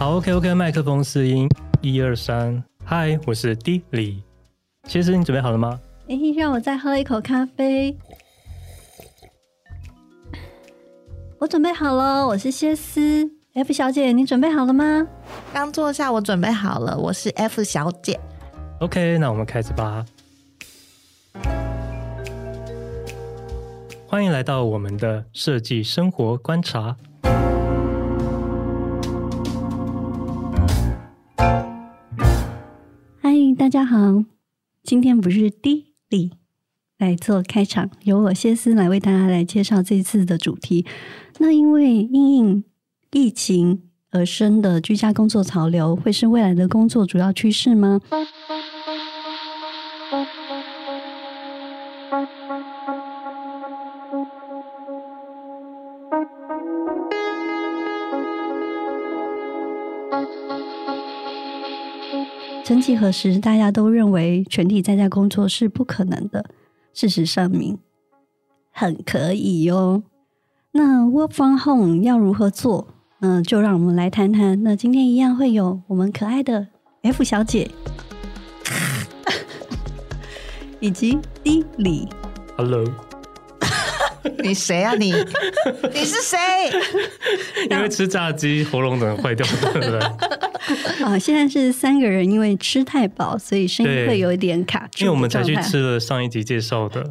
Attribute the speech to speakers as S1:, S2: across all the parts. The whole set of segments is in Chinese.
S1: 好，OK OK，麦克风试音，一二三，嗨，我是 D 李，其实你准备好了吗？
S2: 哎，让我再喝一口咖啡。我准备好了，我是谢思，F 小姐，你准备好了吗？
S3: 刚坐下，我准备好了，我是 F 小姐。
S1: OK，那我们开始吧。欢迎来到我们的设计生活观察。
S2: 家好，今天不是 D 里来做开场，由我谢思来为大家来介绍这次的主题。那因为因应疫情而生的居家工作潮流，会是未来的工作主要趋势吗？曾几何时，大家都认为全体在家工作是不可能的。事实上明，很可以哟。那 Work from home 要如何做？那就让我们来谈谈。那今天一样会有我们可爱的 F 小姐，以及 D 李。
S1: Hello，
S3: 你谁啊你？你是谁？
S1: 因为吃炸鸡喉咙能坏掉了，对不对？
S2: 啊，现在是三个人，因为吃太饱，所以声音会有一点卡住。
S1: 因为我们才去吃了上一集介绍的，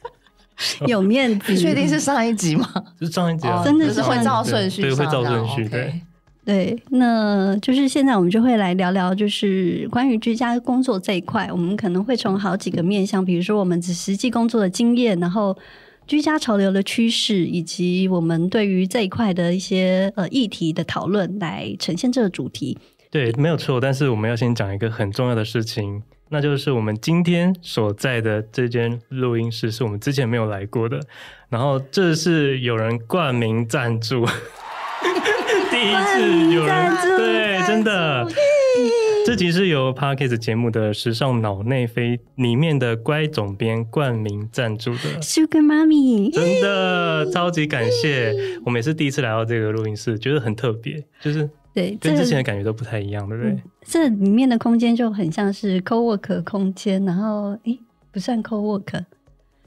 S2: 有面子。
S3: 你确定是上一集吗？
S1: 是上一集啊，
S2: 真的是
S3: 会照顺序，
S1: 对，会照顺序。对，
S2: 对，那就是现在我们就会来聊聊，就是关于居家工作这一块，我们可能会从好几个面向，比如说我们实际工作的经验，然后。居家潮流的趋势，以及我们对于这一块的一些呃议题的讨论，来呈现这个主题。
S1: 对，没有错。但是我们要先讲一个很重要的事情，那就是我们今天所在的这间录音室是我们之前没有来过的。然后这是有人冠名赞助，第一次有人对，真的。这集是由 Parkes 节目的时尚脑内飞里面的乖总编冠名赞助的
S2: Sugar Mommy，
S1: 真的超级感谢！我们也是第一次来到这个录音室，觉得很特别，就是对，跟之前的感觉都不太一样，对不对？
S2: 这里面的空间就很像是 co-work 空间，然后诶，不算 co-work，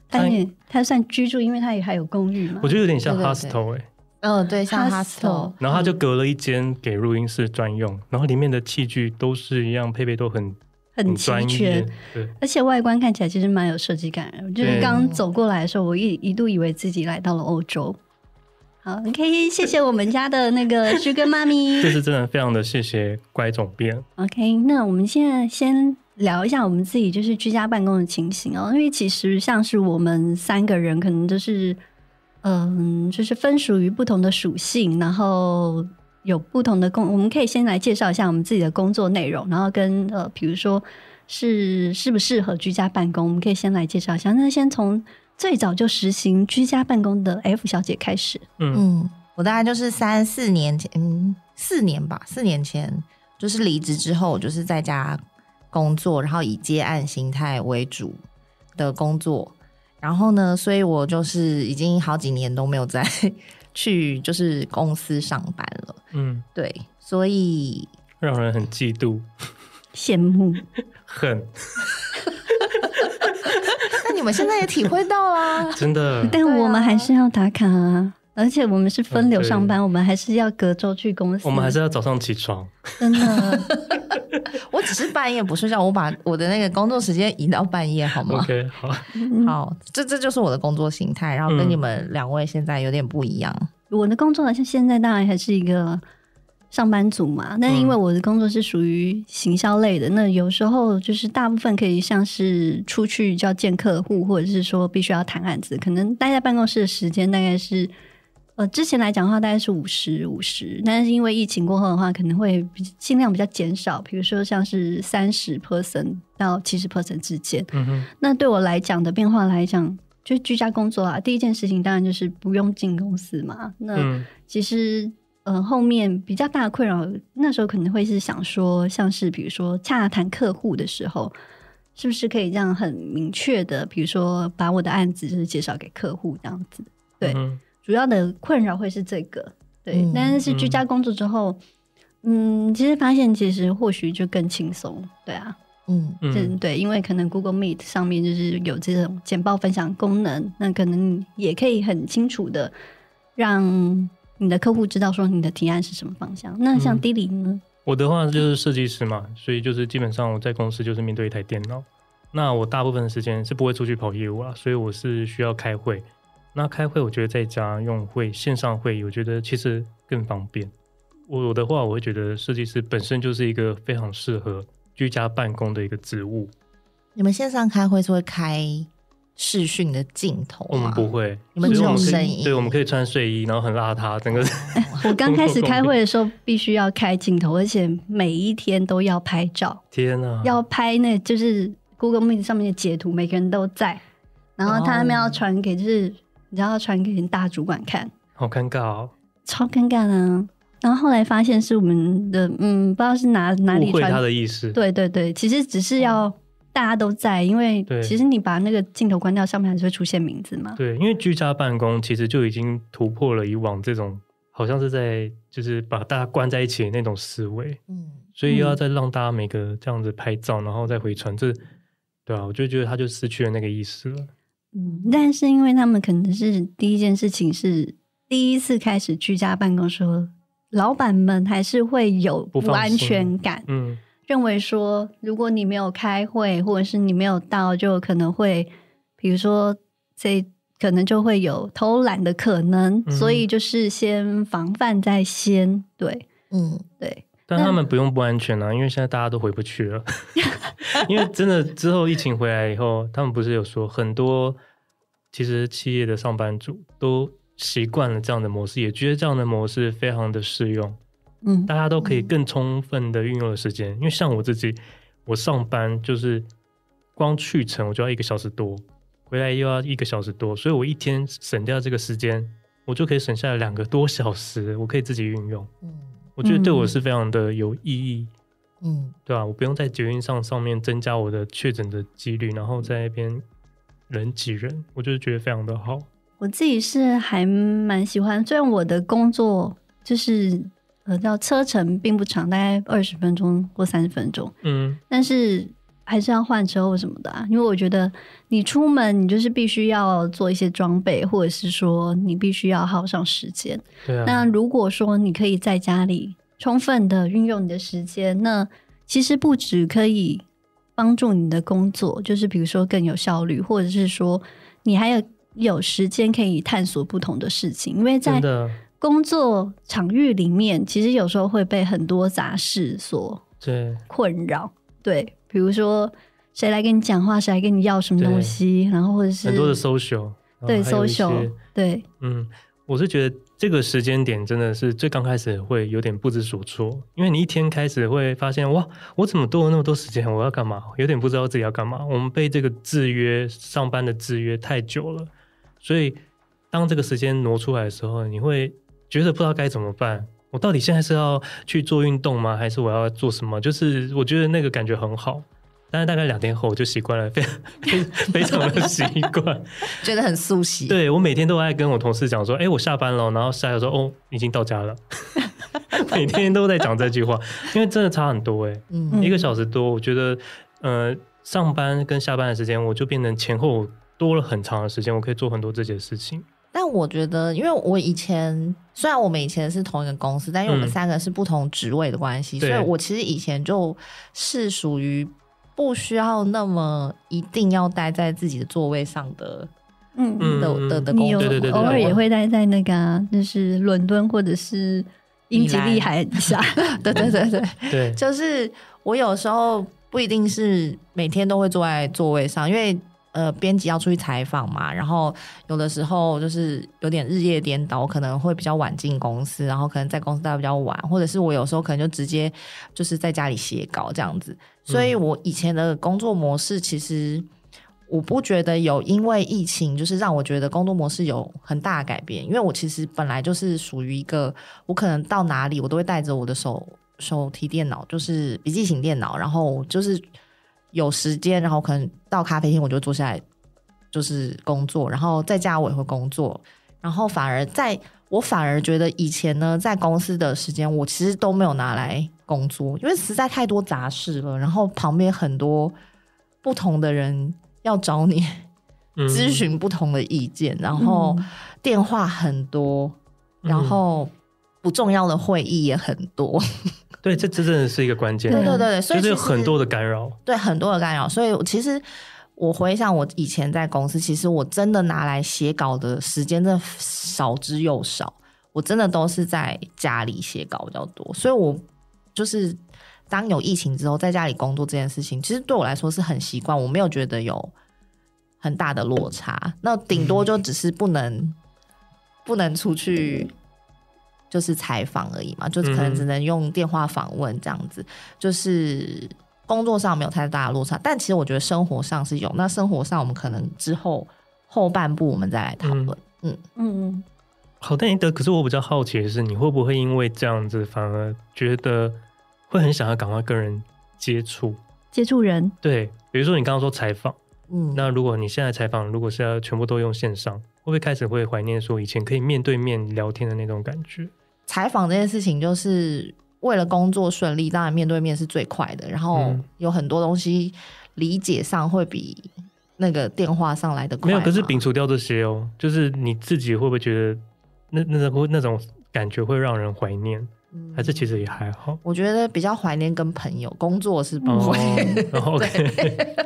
S2: 它也它算居住，因为它也还有公寓嘛。
S1: 我觉得有点像 hostel 哎。
S3: 嗯，对，像 hostel，
S1: 然后他就隔了一间给录音室专用，嗯，然后里面的器具都是一样，配备都很
S2: 很齐全，对，而且外观看起来其实蛮有设计感的。就是刚走过来的时候，我一一度以为自己来到了欧洲。好，OK，谢谢我们家的那个 Sugar 妈咪，
S1: 这是真的非常的谢谢乖总编。
S2: OK，那我们现在先聊一下我们自己就是居家办公的情形哦，因为其实像是我们三个人，可能就是。嗯，就是分属于不同的属性，然后有不同的工。我们可以先来介绍一下我们自己的工作内容，然后跟呃，比如说是适不适合居家办公，我们可以先来介绍一下。那先从最早就实行居家办公的 F 小姐开始。
S3: 嗯，我大概就是三四年前，嗯，四年吧，四年前就是离职之后，就是在家工作，然后以接案形态为主的工作。然后呢，所以我就是已经好几年都没有再 去就是公司上班了。嗯，对，所以
S1: 让人很嫉妒、
S2: 羡慕、
S1: 恨。
S3: 那你们现在也体会到了，
S1: 真的。
S2: 但我们还是要打卡啊。而且我们是分流上班，嗯、我们还是要隔周去公司。
S1: 我们还是要早上起床。
S2: 真的，
S3: 我只是半夜不睡觉，我把我的那个工作时间移到半夜，好吗
S1: ？OK，好，
S3: 好，这这就是我的工作形态，然后跟你们两位现在有点不一样。
S2: 嗯、我的工作好像现在当然还是一个上班族嘛，那因为我的工作是属于行销类的，那有时候就是大部分可以像是出去就要见客户，或者是说必须要谈案子，可能待在办公室的时间大概是。呃，之前来讲的话，大概是五十五十，但是因为疫情过后的话，可能会尽量比较减少，比如说像是三十 percent 到七十 percent 之间。嗯哼，那对我来讲的变化来讲，就是居家工作啊，第一件事情当然就是不用进公司嘛。那其实呃，后面比较大的困扰，那时候可能会是想说，像是比如说洽谈客户的时候，是不是可以这样很明确的，比如说把我的案子就是介绍给客户这样子，对。嗯主要的困扰会是这个，对，嗯、但是居家工作之后，嗯，其实发现其实或许就更轻松，对啊，
S3: 嗯
S2: 嗯，对，因为可能 Google Meet 上面就是有这种简报分享功能，那可能也可以很清楚的让你的客户知道说你的提案是什么方向。那像 Dilly 呢？
S1: 嗯，我的话就是设计师嘛，所以就是基本上我在公司就是面对一台电脑，那我大部分的时间是不会出去跑业务啊，所以我是需要开会。那开会我觉得在家用会线上会议，我觉得其实更方便。我的话，我会觉得设计师本身就是一个非常适合居家办公的一个职务。
S3: 你们线上开会是会开视讯的镜头吗？
S1: 我们不会，
S3: 你们只有声音。
S1: 对，我们可以穿睡衣，然后很邋遢，整个。
S2: 我刚开始开会的时候，必须要开镜头，而且每一天都要拍照。
S1: 天哪！
S2: 要拍那就是 Google Meet 上面的截图，每个人都在，然后他们要传给，就是、oh. 你知道要传给大主管看，
S1: 好尴尬哦，
S2: 超尴尬啊。然后后来发现是我们的，嗯，不知道是哪哪里传
S1: 他的意思。
S2: 对对对，其实只是要大家都在，因为其实你把那个镜头关掉，上面还是会出现名字嘛。
S1: 对，因为居家办公其实就已经突破了以往这种好像是在就是把大家关在一起的那种思维。嗯，所以又要再让大家每个这样子拍照，然后再回传，这对啊，我就觉得他就失去了那个意思了。
S2: 嗯，但是因为他们可能是第一件事情是第一次开始居家办公时候。老板们还是会有不安全感，嗯，认为说如果你没有开会，或者是你没有到，就可能会，比如说这可能就会有偷懒的可能，嗯，所以就是先防范在先，对，嗯，对。
S1: 但他们不用不安全啊，因为现在大家都回不去了，因为真的之后疫情回来以后，他们不是有说很多其实企业的上班族都。习惯了这样的模式，也觉得这样的模式非常的适用。嗯，大家都可以更充分的运用的时间。因为像我自己，我上班就是光去程我就要一个小时多，回来又要一个小时多，所以我一天省掉这个时间，我就可以省下来两个多小时，我可以自己运用。嗯，我觉得对我是非常的有意义。嗯，对吧？我不用在捷运上上面增加我的确诊的几率，然后在那边人挤人，我就是觉得非常的好。
S2: 我自己是还蛮喜欢，虽然我的工作就是呃叫车程并不长，大概二十分钟或三十分钟，嗯，但是还是要换车或什么的啊，因为我觉得你出门你就是必须要做一些装备，或者是说你必须要耗上时间。对啊。那如果说你可以在家里充分的运用你的时间，那其实不止可以帮助你的工作，就是比如说更有效率，或者是说你还有。有时间可以探索不同的事情，因为在工作场域里面，其实有时候会被很多杂事所困扰。对，比如说谁来跟你讲话，谁来跟你要什么东西，然后或者是
S1: 很多的 social，
S2: 对 social，对，
S1: 嗯，我是觉得这个时间点真的是最刚开始会有点不知所措，因为你一天开始会发现，哇，我怎么多了那么多时间？我要干嘛？有点不知道自己要干嘛。我们被这个制约，上班的制约太久了。所以，当这个时间挪出来的时候，你会觉得不知道该怎么办。我到底现在是要去做运动吗？还是我要做什么？就是我觉得那个感觉很好，但是大概两天后我就习惯了，非常非常的习惯，
S3: 觉得很熟悉。
S1: 对，我每天都爱跟我同事讲说：“哎，我下班了。”然后下来说：“哦，已经到家了。” 每天都在讲这句话，因为真的差很多哎，嗯，一个小时多，我觉得呃，上班跟下班的时间我就变成前后。多了很长的时间，我可以做很多自己的事情。
S3: 但我觉得，因为我以前虽然我们以前是同一个公司，但因为我们三个是不同职位的关系，嗯，所以我其实以前就是属于不需要那么一定要待在自己的座位上的，嗯的的的工作。
S2: 对对，偶尔也会待在那个，啊，就是伦敦或者是英吉利海峡。
S3: 对对对对
S1: 对，
S3: 就是我有时候不一定是每天都会坐在座位上，因为。呃，编辑要出去采访嘛，然后有的时候就是有点日夜颠倒，我可能会比较晚进公司，然后可能在公司待比较晚，或者是我有时候可能就直接就是在家里写稿这样子。所以我以前的工作模式，其实我不觉得有因为疫情就是让我觉得工作模式有很大的改变，因为我其实本来就是属于一个，我可能到哪里我都会带着我的手手提电脑，就是笔记型电脑，然后就是。有时间，然后可能到咖啡厅，我就坐下来，就是工作。然后在家我也会工作。然后反而在我反而觉得以前呢，在公司的时间，我其实都没有拿来工作，因为实在太多杂事了。然后旁边很多不同的人要找你 咨询不同的意见，嗯、然后电话很多，嗯、然后不重要的会议也很多。
S1: 对，这这真的是一个关键。
S3: 对对对，所以
S1: 就是有很多的干扰。
S3: 对，很多的干扰。所以其实我回想我以前在公司，其实我真的拿来写稿的时间真的少之又少。我真的都是在家里写稿比较多，所以我就是当有疫情之后，在家里工作这件事情，其实对我来说是很习惯，我没有觉得有很大的落差。那顶多就只是不能、嗯、不能出去。就是采访而已嘛，就是可能只能用电话访问这样子，嗯、就是工作上没有太大的落差，但其实我觉得生活上是有。那生活上我们可能之后后半部我们再来讨论。嗯嗯嗯。
S1: 好，但你的可是我比较好奇的是，你会不会因为这样子反而觉得会很想要赶快跟人接触
S2: 接触人？
S1: 对，比如说你刚刚说采访，嗯，那如果你现在采访，如果是要全部都用线上，会不会开始会怀念说以前可以面对面聊天的那种感觉？
S3: 采访这件事情，就是为了工作顺利，当然面对面是最快的。然后有很多东西理解上会比那个电话上来的快。
S1: 没有，可是摒除掉这些哦，就是你自己会不会觉得那那种那种感觉会让人怀念？嗯，还是其实也还好？
S3: 我觉得比较怀念跟朋友工作是不会。
S1: 哦、对。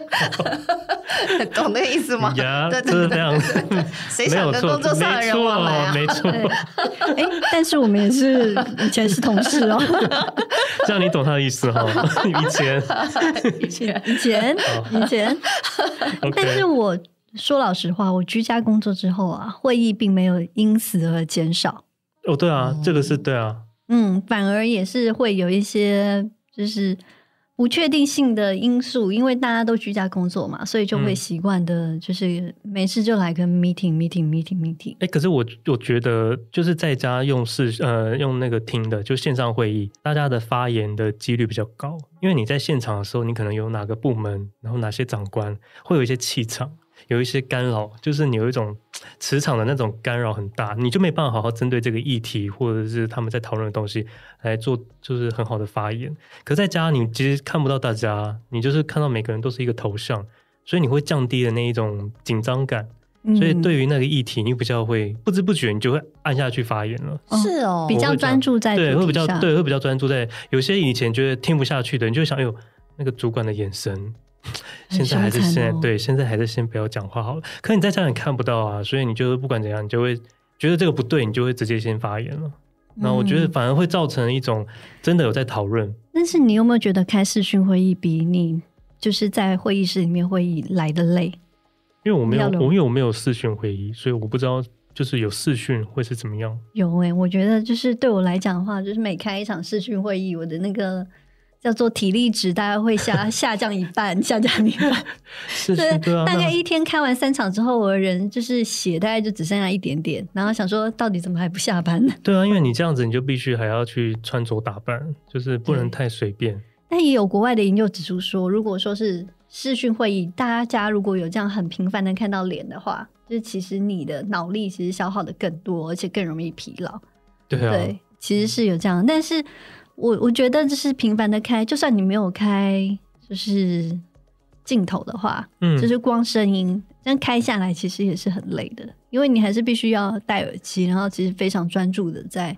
S3: 懂那意思吗？
S1: 呀，对对对，
S3: 谁想跟工作上的人往来啊？
S1: 没错。
S2: 哎，但是我们也是以前是同事哦。
S1: 这样你懂他的意思哈？以前，
S2: 以前，以前，以前。但是我说老实话，我居家工作之后啊，会议并没有因此而减少。
S1: 哦，对啊，这个是对啊。
S2: 嗯，反而也是会有一些，就是。不确定性的因素，因为大家都居家工作嘛，所以就会习惯的，就是没事就来个 meeting，meeting，meeting，meeting。哎、欸，
S1: 可是我我觉得，就是在家用视呃用那个听的，就线上会议，大家的发言的几率比较高，因为你在现场的时候，你可能有哪个部门，然后哪些长官会有一些气场。有一些干扰，就是你有一种磁场的那种干扰很大，你就没办法好好针对这个议题，或者是他们在讨论的东西来做，就是很好的发言。可在家，你其实看不到大家，你就是看到每个人都是一个头像，所以你会降低的那一种紧张感。嗯、所以对于那个议题，你比较会不知不觉你就会按下去发言了。
S3: 是哦，
S2: 比较专注在
S1: 对，会比较对，会比较专注在有些以前觉得听不下去的，你就想，哎呦，那个主管的眼神。现在还是现在、哦、对，现在还是先不要讲话好了。可你在家里看不到啊，所以你就是不管怎样，你就会觉得这个不对，你就会直接先发言了。那、嗯、我觉得反而会造成一种真的有在讨论。
S2: 但是你有没有觉得开视讯会议比你就是在会议室里面会议来的累？
S1: 因为我没有，我因为我没有视讯会议，所以我不知道就是有视讯会是怎么样。
S2: 有诶、欸，我觉得就是对我来讲的话，就是每开一场视讯会议，我的那个。叫做体力值，大概会下 下降一半，下降一半。
S1: 是，是，对啊。
S2: 大概一天开完三场之后，我的人就是血大概就只剩下一点点，然后想说，到底怎么还不下班呢？
S1: 对啊，因为你这样子，你就必须还要去穿着打扮，就是不能太随便。
S2: 但也有国外的研究指出说，如果说是视讯会议，大家如果有这样很频繁的看到脸的话，就是其实你的脑力其实消耗的更多，而且更容易疲劳。
S1: 对啊，
S2: 对，其实是有这样，但是。我我觉得就是频繁的开，就算你没有开就是镜头的话，嗯，就是光声音，这样开下来其实也是很累的，因为你还是必须要戴耳机，然后其实非常专注的在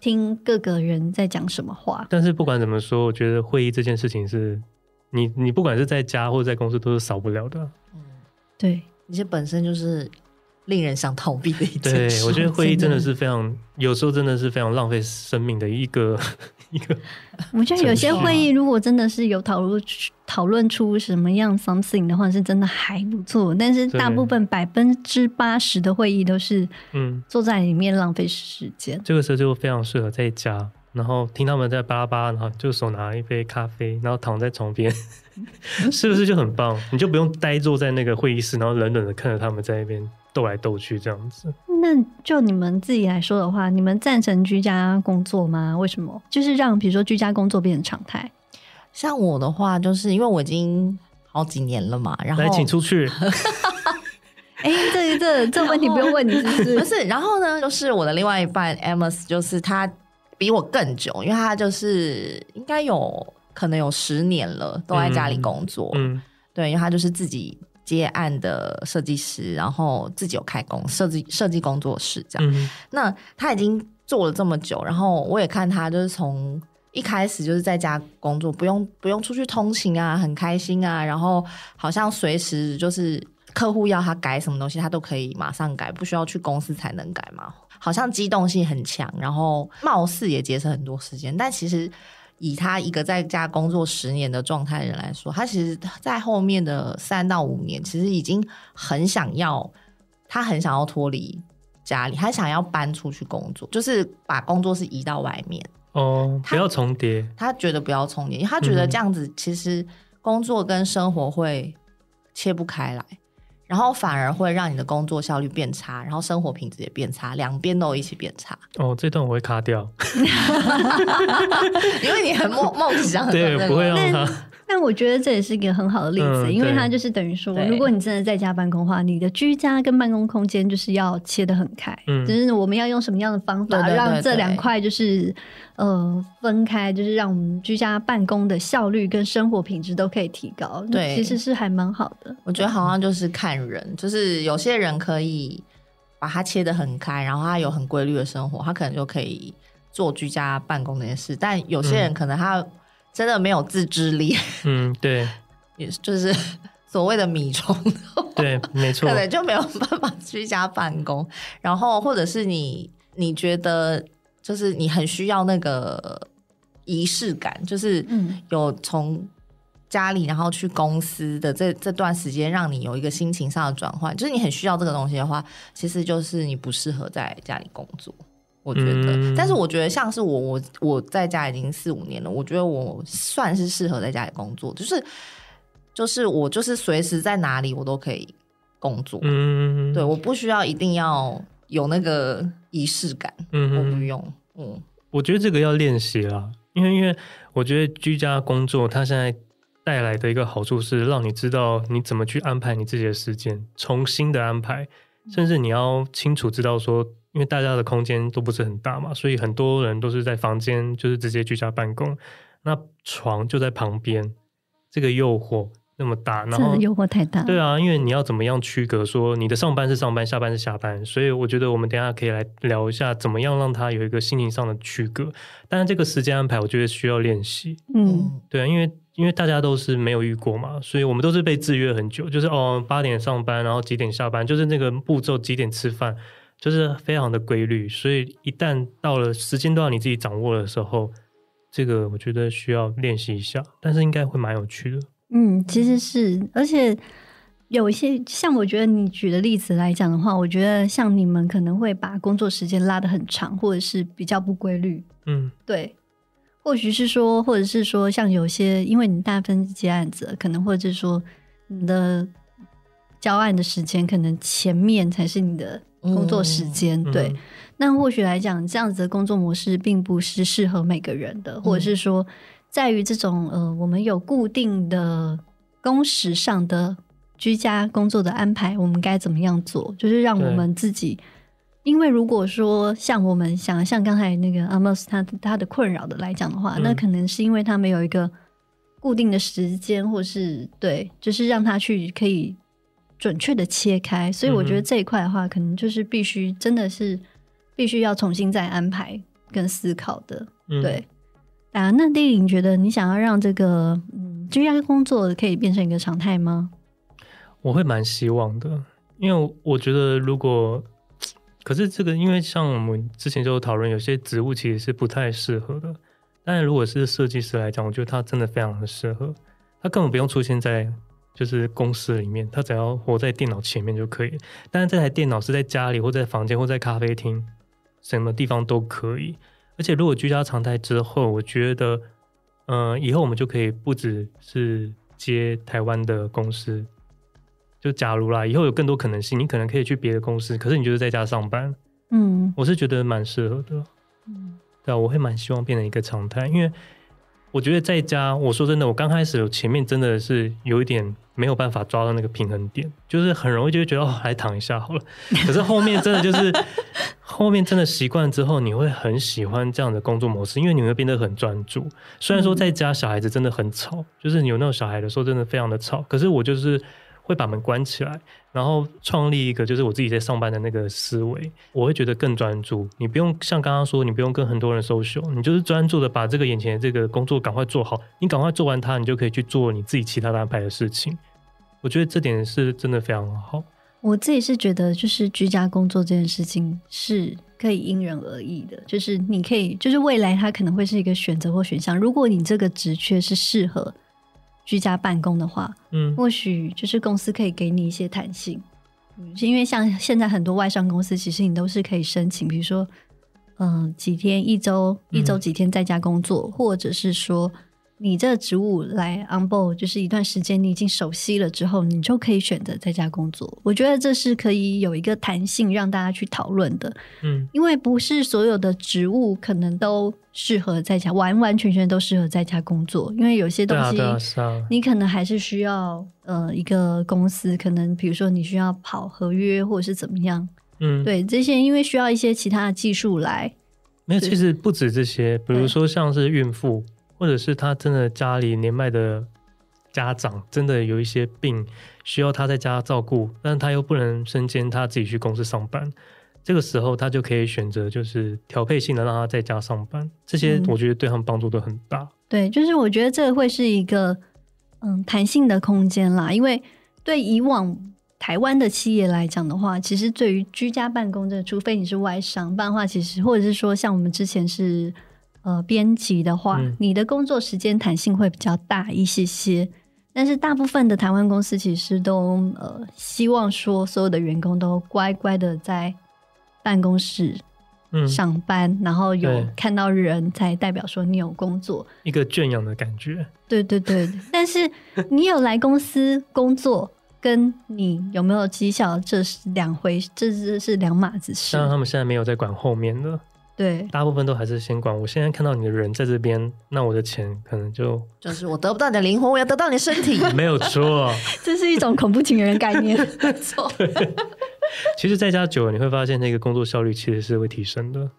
S2: 听各个人在讲什么话。
S1: 但是不管怎么说，我觉得会议这件事情是你你不管是在家或者在公司都是少不了的。
S2: 嗯，对，
S3: 你这本身就是。令人想逃避的一件事。
S1: 对，我觉得会议真的是非常，有时候真的是非常浪费生命的一个 一个。
S2: 我觉得有些会议如果真的是有讨论讨论出什么样 something 的话，是真的还不错。但是大部分百分之八十的会议都是嗯坐在里面浪费时间。
S1: 这个时候就非常适合在家，然后听他们在巴拉巴拉，然后就手拿一杯咖啡，然后躺在床边，是不是就很棒？你就不用呆坐在那个会议室，然后冷冷的看着他们在那边。斗来斗去这样子，
S2: 那就你们自己来说的话，你们赞成居家工作吗？为什么？就是让比如说居家工作变成常态。
S3: 像我的话，就是因为我已经好几年了嘛，然后
S1: 来请出去。
S2: 哎、欸，这这这问题不用问你是不是？
S3: 不是，然后呢，就是我的另外一半 Amos，就是他比我更久，因为他就是应该有可能有十年了，都在家里工作。嗯，对，因为他就是自己接案的设计师，然后自己有开工设计设计工作室这样。嗯、那他已经做了这么久，然后我也看他就是从。一开始就是在家工作，不用不用出去通勤啊，很开心啊。然后好像随时就是客户要他改什么东西，他都可以马上改，不需要去公司才能改嘛。好像机动性很强，然后貌似也节省很多时间。但其实以他一个在家工作十年的状态人来说，他其实在后面的三到五年，其实已经很想要，他很想要脱离家里，他想要搬出去工作，就是把工作室移到外面。
S1: 哦，不要重叠。
S3: 他觉得不要重叠，因为他觉得这样子其实工作跟生活会切不开来，然后反而会让你的工作效率变差，然后生活品质也变差，两边都一起变差。
S1: 哦，这段我会卡掉，
S3: 因为你很梦梦想，
S1: 对，不会让他。
S2: 但我觉得这也是一个很好的例子，嗯、因为它就是等于说，如果你真的在家办公的话，你的居家跟办公空间就是要切得很开。嗯，就是我们要用什么样的方法让这两块就是呃分开，就是让我们居家办公的效率跟生活品质都可以提高。对，其实是还蛮好的。
S3: 我觉得好像就是看人，就是有些人可以把它切得很开，然后他有很规律的生活，他可能就可以做居家办公那些事。但有些人可能他。嗯真的没有自制力，
S1: 嗯，对，
S3: 也就是 所谓的米虫，
S1: 对，没错，
S3: 可能就没有办法居家办公。然后，或者是你你觉得，就是你很需要那个仪式感，就是有从家里然后去公司的这这段时间，让你有一个心情上的转换。就是你很需要这个东西的话，其实就是你不适合在家里工作。我觉得，嗯、但是我觉得像是我我我在家已经四五年了，我觉得我算是适合在家里工作，就是就是我就是随时在哪里我都可以工作，嗯，对，我不需要一定要有那个仪式感，嗯，我不用，嗯，
S1: 我觉得这个要练习啦，因为因为我觉得居家工作它现在带来的一个好处是让你知道你怎么去安排你自己的时间，重新的安排，甚至你要清楚知道说。因为大家的空间都不是很大嘛，所以很多人都是在房间，就是直接居家办公。那床就在旁边，这个诱惑那么大，然后
S2: 诱惑太大。
S1: 对啊，因为你要怎么样区隔说你的上班是上班，下班是下班？所以我觉得我们等一下可以来聊一下，怎么样让他有一个心灵上的区隔。但是这个时间安排，我觉得需要练习。嗯，对啊，因为因为大家都是没有遇过嘛，所以我们都是被制约很久，就是哦八点上班，然后几点下班，就是那个步骤几点吃饭。就是非常的规律，所以一旦到了时间段你自己掌握的时候，这个我觉得需要练习一下，但是应该会蛮有趣的。
S2: 嗯，其实是，而且有一些像我觉得你举的例子来讲的话，我觉得像你们可能会把工作时间拉得很长，或者是比较不规律。嗯，对，或许是说，或者是说，像有些因为你大部分接案子，可能或者是说你的交案的时间，可能前面才是你的。工作时间、嗯、对，那或许来讲，这样子的工作模式并不是适合每个人的，嗯、或者是说，在于这种呃，我们有固定的工时上的居家工作的安排，我们该怎么样做？就是让我们自己，因为如果说像我们想像刚才那个 Amos 他他的困扰的来讲的话，嗯、那可能是因为他没有一个固定的时间，或是对，就是让他去可以。准确的切开，所以我觉得这一块的话，可能就是必须真的是必须要重新再安排跟思考的。嗯、对啊，那丁玲觉得你想要让这个嗯居家工作可以变成一个常态吗？
S1: 我会蛮希望的，因为我觉得如果可是这个，因为像我们之前就有讨论，有些植物其实是不太适合的。但如果是设计师来讲，我觉得他真的非常的适合，他根本不用出现在。就是公司里面，他只要活在电脑前面就可以。但是这台电脑是在家里，或在房间，或在咖啡厅，什么地方都可以。而且如果居家常态之后，我觉得，嗯、呃，以后我们就可以不只是接台湾的公司。就假如啦，以后有更多可能性，你可能可以去别的公司，可是你就是在家上班。嗯，我是觉得蛮适合的。嗯，对啊，我会蛮希望变成一个常态，因为。我觉得在家，我说真的，我刚开始前面真的是有一点没有办法抓到那个平衡点，就是很容易就会觉得哦，来躺一下好了。可是后面真的就是后面真的习惯之后，你会很喜欢这样的工作模式，因为你会变得很专注。虽然说在家小孩子真的很吵，就是你有那种小孩的时候真的非常的吵，可是我就是。会把门关起来，然后创立一个就是我自己在上班的那个思维，我会觉得更专注。你不用像刚刚说，你不用跟很多人 social，你就是专注的把这个眼前的这个工作赶快做好。你赶快做完它，你就可以去做你自己其他的安排的事情。我觉得这点是真的非常好。
S2: 我自己是觉得，就是居家工作这件事情是可以因人而异的，就是你可以，就是未来它可能会是一个选择或选项。如果你这个职缺是适合。居家办公的话，嗯，或许就是公司可以给你一些弹性，嗯，因为像现在很多外商公司，其实你都是可以申请，比如说，嗯、呃，几天一周，一周几天在家工作，嗯、或者是说。你这个职务来 on board 就是一段时间，你已经熟悉了之后，你就可以选择在家工作。我觉得这是可以有一个弹性让大家去讨论的，嗯，因为不是所有的职务可能都适合在家，完完全全都适合在家工作。因为有些东西，你可能还是需要呃一个公司，可能比如说你需要跑合约或者是怎么样，嗯，对这些，因为需要一些其他的技术来。
S1: 没有，其实不止这些，比如说像是孕妇。或者是他真的家里年迈的家长，真的有一些病需要他在家照顾，但他又不能身兼他自己去公司上班，这个时候他就可以选择就是调配性的让他在家上班，这些我觉得对他们帮助都很大。嗯。
S2: 对，就是我觉得这个会是一个嗯弹性的空间啦，因为对以往台湾的企业来讲的话，其实对于居家办公这，除非你是外商，不然的话，其实或者是说像我们之前是。呃，编辑的话，嗯，你的工作时间弹性会比较大一些些，但是大部分的台湾公司其实都呃希望说所有的员工都乖乖的在办公室上班，嗯，然后有看到人才代表说你有工作，
S1: 一个圈养的感觉。
S2: 对对对，但是你有来公司工作，跟你有没有绩效，这是两回，这是是两码子事。
S1: 当然，他们现在没有在管后面的。
S2: 对，
S1: 大部分都还是先管。我现在看到你的人在这边，那我的钱可能就
S3: 就是我得不到你的灵魂，我要得到你的身体。
S1: 没有错，
S2: 这是一种恐怖情人概念。没错。
S1: 其实在家久了，你会发现那个工作效率其实是会提升的，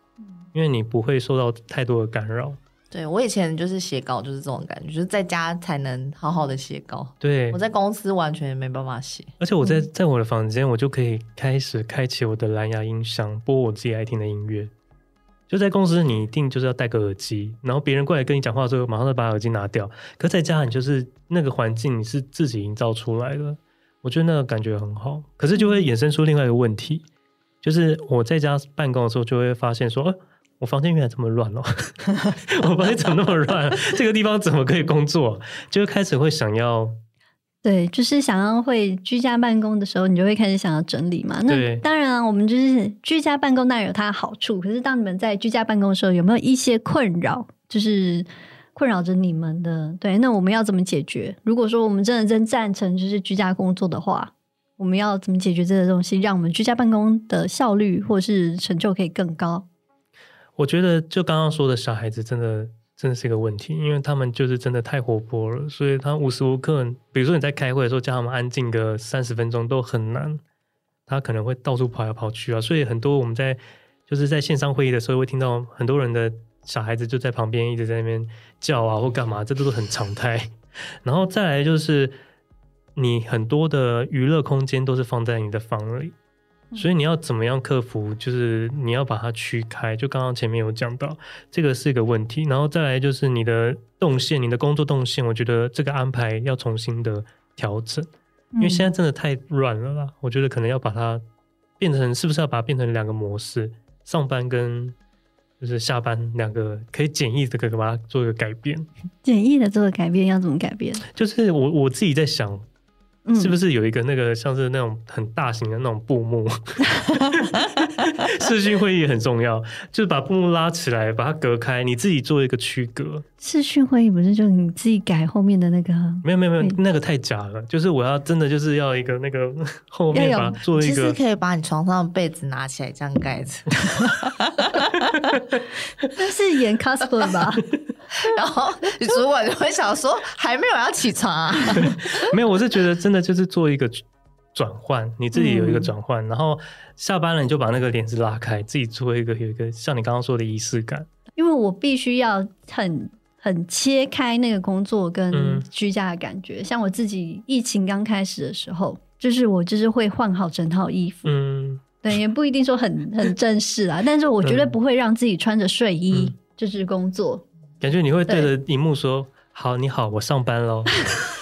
S1: 因为你不会受到太多的干扰。
S3: 对，我以前就是写稿，就是这种感觉，就是在家才能好好的写稿。
S1: 对，
S3: 我在公司完全没办法写。
S1: 而且我在在我的房间，我就可以开始开启我的蓝牙音响，播我自己爱听的音乐。就在公司，你一定就是要戴个耳机，然后别人过来跟你讲话的时候，马上就把耳机拿掉。可在家，你就是那个环境，你是自己营造出来的，我觉得那个感觉很好。可是就会衍生出另外一个问题，就是我在家办公的时候，就会发现说，呃，我房间原来这么乱哦，我房间怎么那么乱？这个地方怎么可以工作？就会开始会想要。
S2: 对，就是想要会居家办公的时候，你就会开始想要整理嘛。那当然啊，我们就是居家办公当然有它的好处。可是当你们在居家办公的时候，有没有一些困扰，就是困扰着你们的？对，那我们要怎么解决？如果说我们真的真赞成就是居家工作的话，我们要怎么解决这个东西，让我们居家办公的效率或是成就可以更高？
S1: 我觉得就刚刚说的小孩子真的。真的是一个问题，因为他们就是真的太活泼了，所以他无时无刻，比如说你在开会的时候叫他们安静个三十分钟都很难，他可能会到处跑来跑去啊。所以很多我们在就是在线上会议的时候会听到很多人的小孩子就在旁边一直在那边叫啊或干嘛，这都是很常态。然后再来就是你很多的娱乐空间都是放在你的房里。所以你要怎么样克服？就是你要把它驱开。就刚刚前面有讲到，这个是一个问题。然后再来就是你的动线，你的工作动线，我觉得这个安排要重新的调整，因为现在真的太乱了啦。我觉得可能要把它变成，是不是要把它变成两个模式？上班跟就是下班两个可以简易的，可以把它做一个改变。
S2: 简易的做个改变要怎么改变？
S1: 就是我我自己在想。是不是有一个那个像是那种很大型的那种布幕？视讯会议很重要，就是把布幕拉起来，把它隔开，你自己做一个区隔。
S2: 视讯会议不是就你自己改后面的那个？
S1: 没有没有没有，那个太假了。就是我要真的就是要一个那个后面把它做一个，
S3: 其实可以把你床上的被子拿起来这样盖着。
S2: 那是演 cosplay 吧？
S3: 然后你主管就会想说，还没有要起床啊？
S1: 没有，我是觉得真的就是做一个转换，你自己有一个转换，嗯、然后下班了你就把那个帘子拉开，自己做一个有一个像你刚刚说的仪式感。
S2: 因为我必须要很很切开那个工作跟居家的感觉，嗯、像我自己疫情刚开始的时候，就是我就是会换好整套衣服，嗯，对，也不一定说很很正式啊，但是我绝对不会让自己穿着睡衣就是工作。
S1: 感觉你会对着荧幕说：“好，你好，我上班喽。”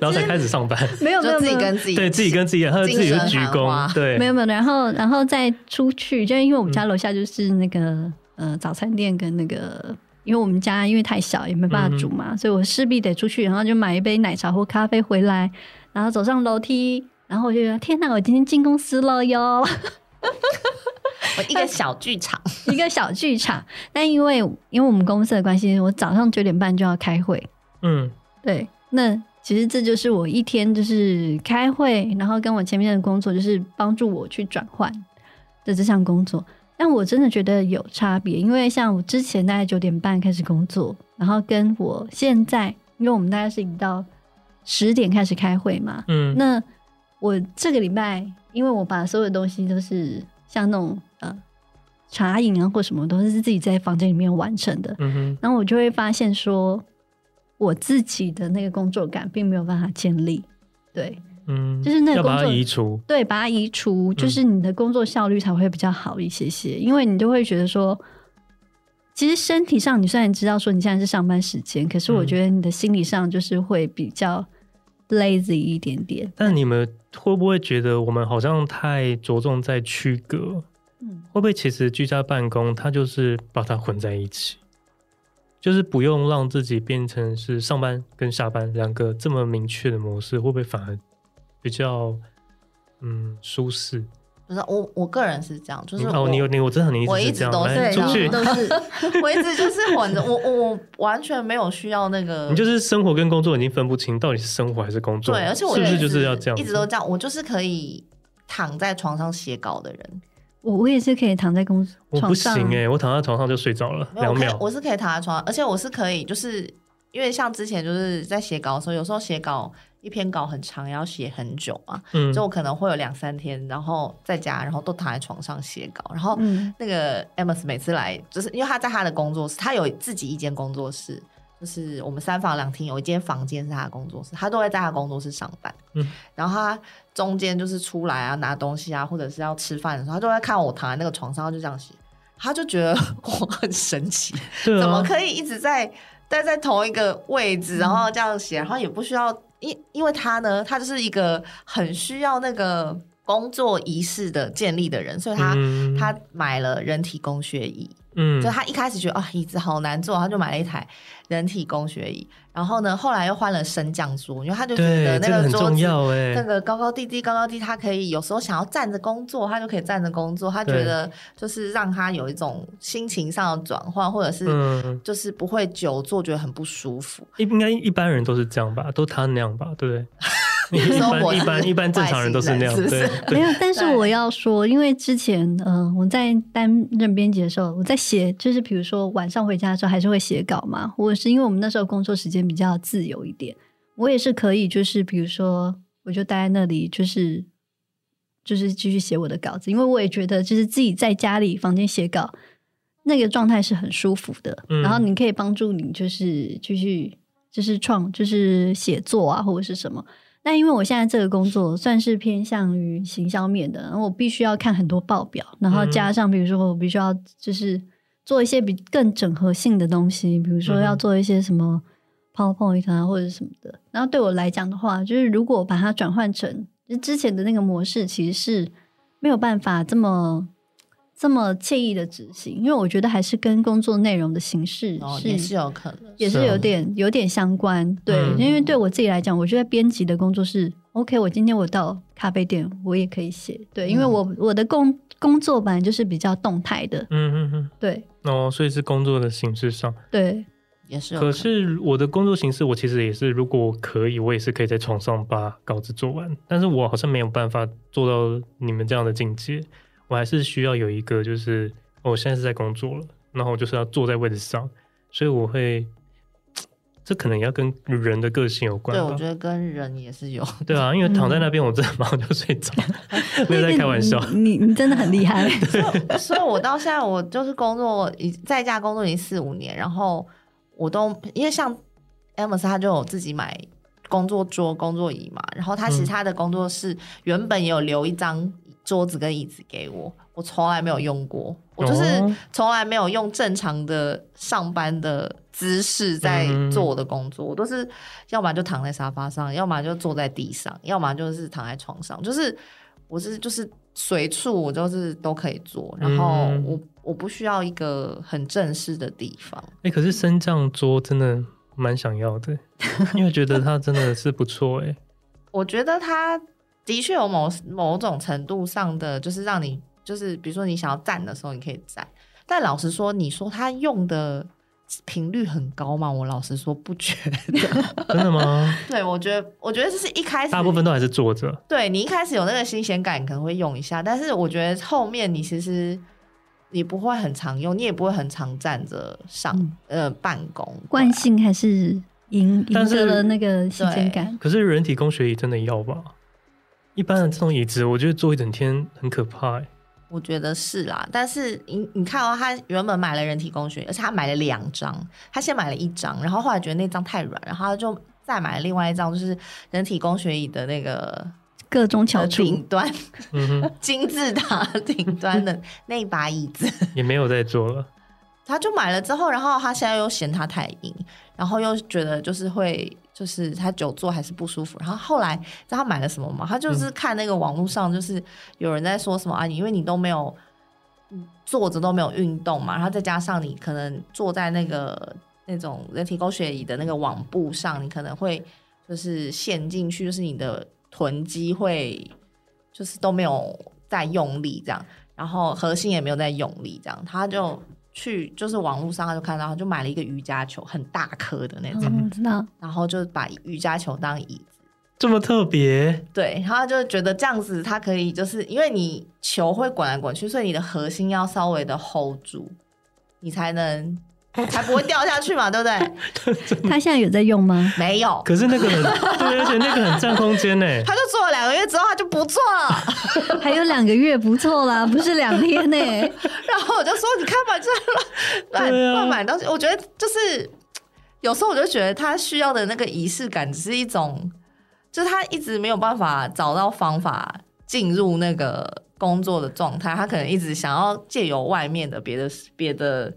S1: 然后才开始上班，
S2: 没有没有
S3: 自己跟自己
S1: 对自己跟自己，他自己就鞠躬，对，
S2: 没有没有，然后然后再出去，就因为我们家楼下就是那个、嗯、呃早餐店跟那个，因为我们家因为太小也没办法煮嘛，嗯、所以我势必得出去，然后就买一杯奶茶或咖啡回来，然后走上楼梯，然后我就觉得天哪，我今天进公司了哟。
S3: 我一个小剧场，
S2: 一个小剧场。但因为因为我们公司的关系，我早上九点半就要开会。嗯，对。那其实这就是我一天就是开会，然后跟我前面的工作就是帮助我去转换的这项工作。但我真的觉得有差别，因为像我之前大概九点半开始工作，然后跟我现在，因为我们大概是一到十点开始开会嘛。嗯，那我这个礼拜，因为我把所有的东西都是。像那种呃茶饮啊或什么都是自己在房间里面完成的，嗯哼，然后我就会发现说，我自己的那个工作感并没有办法建立，对，嗯，就是那个工作
S1: 把移除，
S2: 对，把它移除，就是你的工作效率才会比较好一些些，嗯、因为你就会觉得说，其实身体上你虽然知道说你现在是上班时间，可是我觉得你的心理上就是会比较 lazy 一点点，
S1: 但你们。会不会觉得我们好像太着重在区隔？嗯，会不会其实居家办公它就是把它混在一起，就是不用让自己变成是上班跟下班两个这么明确的模式，会不会反而比较嗯舒适？
S3: 不是我，我个人是这样，就是
S1: 哦，你有你，我真的你
S3: 我一直都是
S1: 出去
S3: 都是，我一直就是混着，我我完全没有需要那个，
S1: 你就是生活跟工作已经分不清，到底是生活还是工作？
S3: 对，而且我
S1: 是不是就是要这样，
S3: 一直都这样，我就是可以躺在床上写稿的人，
S2: 我我也是可以躺在工
S1: 我不行哎、欸，我躺在床上就睡着了两秒，
S3: 我是可以躺在床上，而且我是可以，就是因为像之前就是在写稿的时候，有时候写稿。一篇稿很长，要写很久嘛，嗯，就我可能会有两三天，然后在家，然后都躺在床上写稿。然后那个 Amos 每次来，就是因为他在他的工作室，他有自己一间工作室，就是我们三房两厅有一间房间是他的工作室，他都会在他工作室上班。嗯，然后他中间就是出来啊拿东西啊，或者是要吃饭的时候，他就会看我躺在那个床上，他就这样写，他就觉得 我很神奇，啊，怎么可以一直在待在同一个位置，然后这样写，然后也不需要。因因为他呢，他就是一个很需要那个工作仪式的建立的人，所以他、嗯、他买了人体工学椅。嗯，就他一开始觉得啊、哦、椅子好难坐，他就买了一台人体工学椅。然后呢，后来又换了升降桌，因为他就觉得那个桌子那个高高低低高高低，他可以有时候想要站着工作，他就可以站着工作。他觉得就是让他有一种心情上的转换，或者是就是不会久坐觉得很不舒服。
S1: 应该一般人都是这样吧，都他那样吧，对不对？一般一般一般正常人都是那样，对，
S2: 没有。但是我要说，因为之前嗯、呃，我在担任编辑的时候，我在写，就是比如说晚上回家的时候，还是会写稿嘛。或是因为我们那时候工作时间比较自由一点，我也是可以，就是比如说，我就待在那里，就是就是继续写我的稿子。因为我也觉得，就是自己在家里房间写稿，那个状态是很舒服的。嗯、然后你可以帮助你，就是继续就是创，就是写作啊，或者是什么。那因为我现在这个工作算是偏向于行销面的，然后我必须要看很多报表，然后加上比如说我必须要就是做一些比更整合性的东西，比如说要做一些什么 PowerPoint 啊或者什么的。然后对我来讲的话，就是如果把它转换成就之前的那个模式，其实是没有办法这么。这么惬意的执行，因为我觉得还是跟工作内容的形式是、哦、
S3: 也是有可能，
S2: 也是有点有点相关。对，嗯、因为对我自己来讲，我觉得编辑的工作是 OK。我今天我到咖啡店，我也可以写。对，因为我、嗯、我的工工作本来就是比较动态的。嗯嗯嗯，对。
S1: 哦，所以是工作的形式上，
S2: 对，
S3: 也是。
S1: 可是我的工作形式，我其实也是，如果可以，我也是可以在床上把稿子做完。但是我好像没有办法做到你们这样的境界。我还是需要有一个，就是我现在是在工作了，然后我就是要坐在位置上所以我会，这可能要跟人的个性有关。
S3: 对，我觉得跟人也是有。
S1: 对啊，因为躺在那边，我真的马上就睡着，没有在开玩笑。
S2: 你你真的很厉害。
S3: 所以，我到现在我就是工作，在家工作已经四五年，然后我都因为像 Amos 他就有自己买工作桌、工作椅嘛，然后他其实他的工作室原本也有留一张桌子跟椅子给我，我从来没有用过，我就是从来没有用正常的上班的。姿势在做我的工作，嗯、我都是要么就躺在沙发上，要么就坐在地上，要么就是躺在床上，就是我是就是随处我就是都可以做，然后我、嗯、我不需要一个很正式的地方。
S1: 哎、欸，可是升降桌真的蛮想要的，因为觉得它真的是不错哎。
S3: 我觉得它的确有某某种程度上的，就是让你就是比如说你想要站的时候你可以站，但老实说，你说它用的。频率很高吗？我老实说不觉得。
S1: 真的吗？
S3: 对，我觉得，我觉得就是一开始
S1: 大部分都还是坐着。
S3: 对，你一开始有那个新鲜感，可能会用一下，但是我觉得后面你其实你不会很常用，你也不会很常站着上、嗯、呃办公。
S2: 惯性还是赢赢得了那个新鲜感。
S1: 可是人体工学椅真的要吧？一般的这种椅子，我觉得坐一整天很可怕。
S3: 我觉得是啦，但是你你看哦，他原本买了人体工学，而且他买了两张，他先买了一张，然后后来觉得那张太软，然后他就再买了另外一张，就是人体工学椅的那个
S2: 各种巧处
S3: 顶端，金字塔顶端的那把椅子，
S1: 也没有再做了。
S3: 他就买了之后，然后他现在又嫌它太硬，然后又觉得就是会。就是他久坐还是不舒服，然后后来知道他买了什么吗？他就是看那个网络上，就是有人在说什么啊，你因为你都没有坐着都没有运动嘛，然后再加上你可能坐在那个那种人体工学椅的那个网布上，你可能会就是陷进去，就是你的臀肌会就是都没有在用力这样，然后核心也没有在用力这样，他就。去就是网络上他就看到，他就买了一个瑜伽球，很大颗的那种，
S2: 嗯，知道。
S3: 然后就把瑜伽球当椅子，
S1: 这么特别。
S3: 对，然后他就觉得这样子，他可以就是因为你球会滚来滚去，所以你的核心要稍微的 hold 住，你才能。才不会掉下去嘛，对不对？
S2: 他现在有在用吗？
S3: 没有。
S1: 可是那个很 对，而且那个很占空间呢。
S3: 他就做了两个月之后，他就不做了。
S2: 还有两个月不错啦，不是两天呢。
S3: 然后我就说：“你看吧，这乱乱乱买东西。”我觉得就是有时候我就觉得他需要的那个仪式感，只是一种，就是他一直没有办法找到方法进入那个工作的状态。他可能一直想要借由外面的别的别的。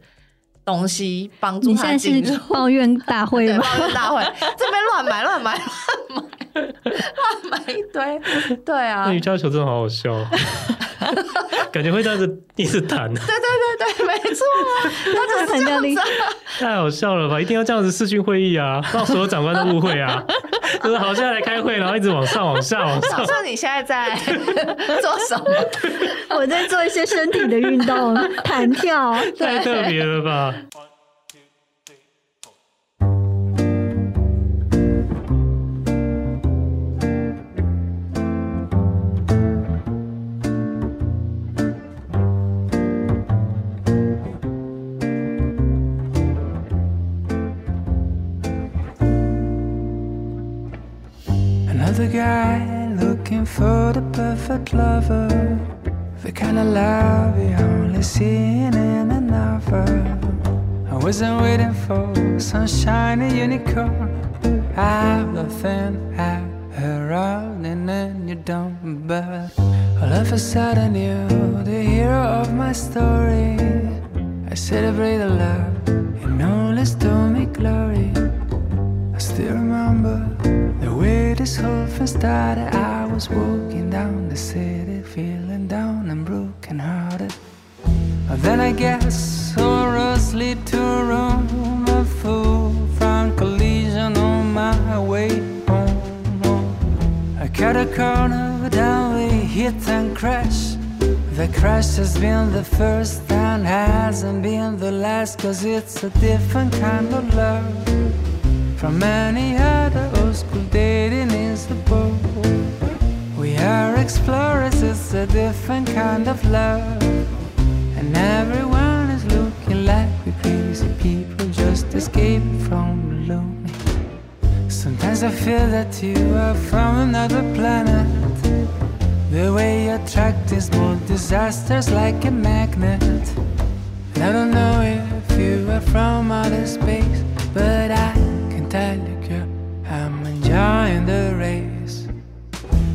S3: 东西帮助他进入。你现在是
S2: 抱怨大会吗？
S3: 抱怨大会，这边乱买乱买乱买 乱买一堆，对啊。
S1: 那瑜伽球真的好好笑，感觉会这样子一直弹。对
S3: 对对对，没错啊，他就是这样子。
S1: 太好笑了吧？一定要这样子视讯会议啊，让所有长官都误会啊。就是好，像在来开会，然后一直往上、往下、往上。
S3: 那你现在在做什么？
S2: 我在做一些身体的运动，弹跳。
S1: 太特别了吧！
S4: guy looking for the perfect lover. The kind of love you only see in another. I wasn't waiting for sunshine and unicorn. I've nothing out her running and you don't. But all of a sudden you're the hero of my story. I celebrate the love and all this to me glory. I still remember greatest hope and started, I was walking down the city, feeling down and broken hearted. Then I guess sorrows lead to Rome, a full front collision on my way home. home. I cut a corner, down we hit and crash. The crash has been the first and hasn't been the last, cause it's a different kind of love from any other school dating is the bow. We are explorers, it's a different kind of love. And everyone is looking like we're crazy people just escaping from the lonely. Sometimes I feel that you are from another planet. The way you attract is more disasters like a magnet. And I don't know if you are from outer space, but I can tell you girl, the race.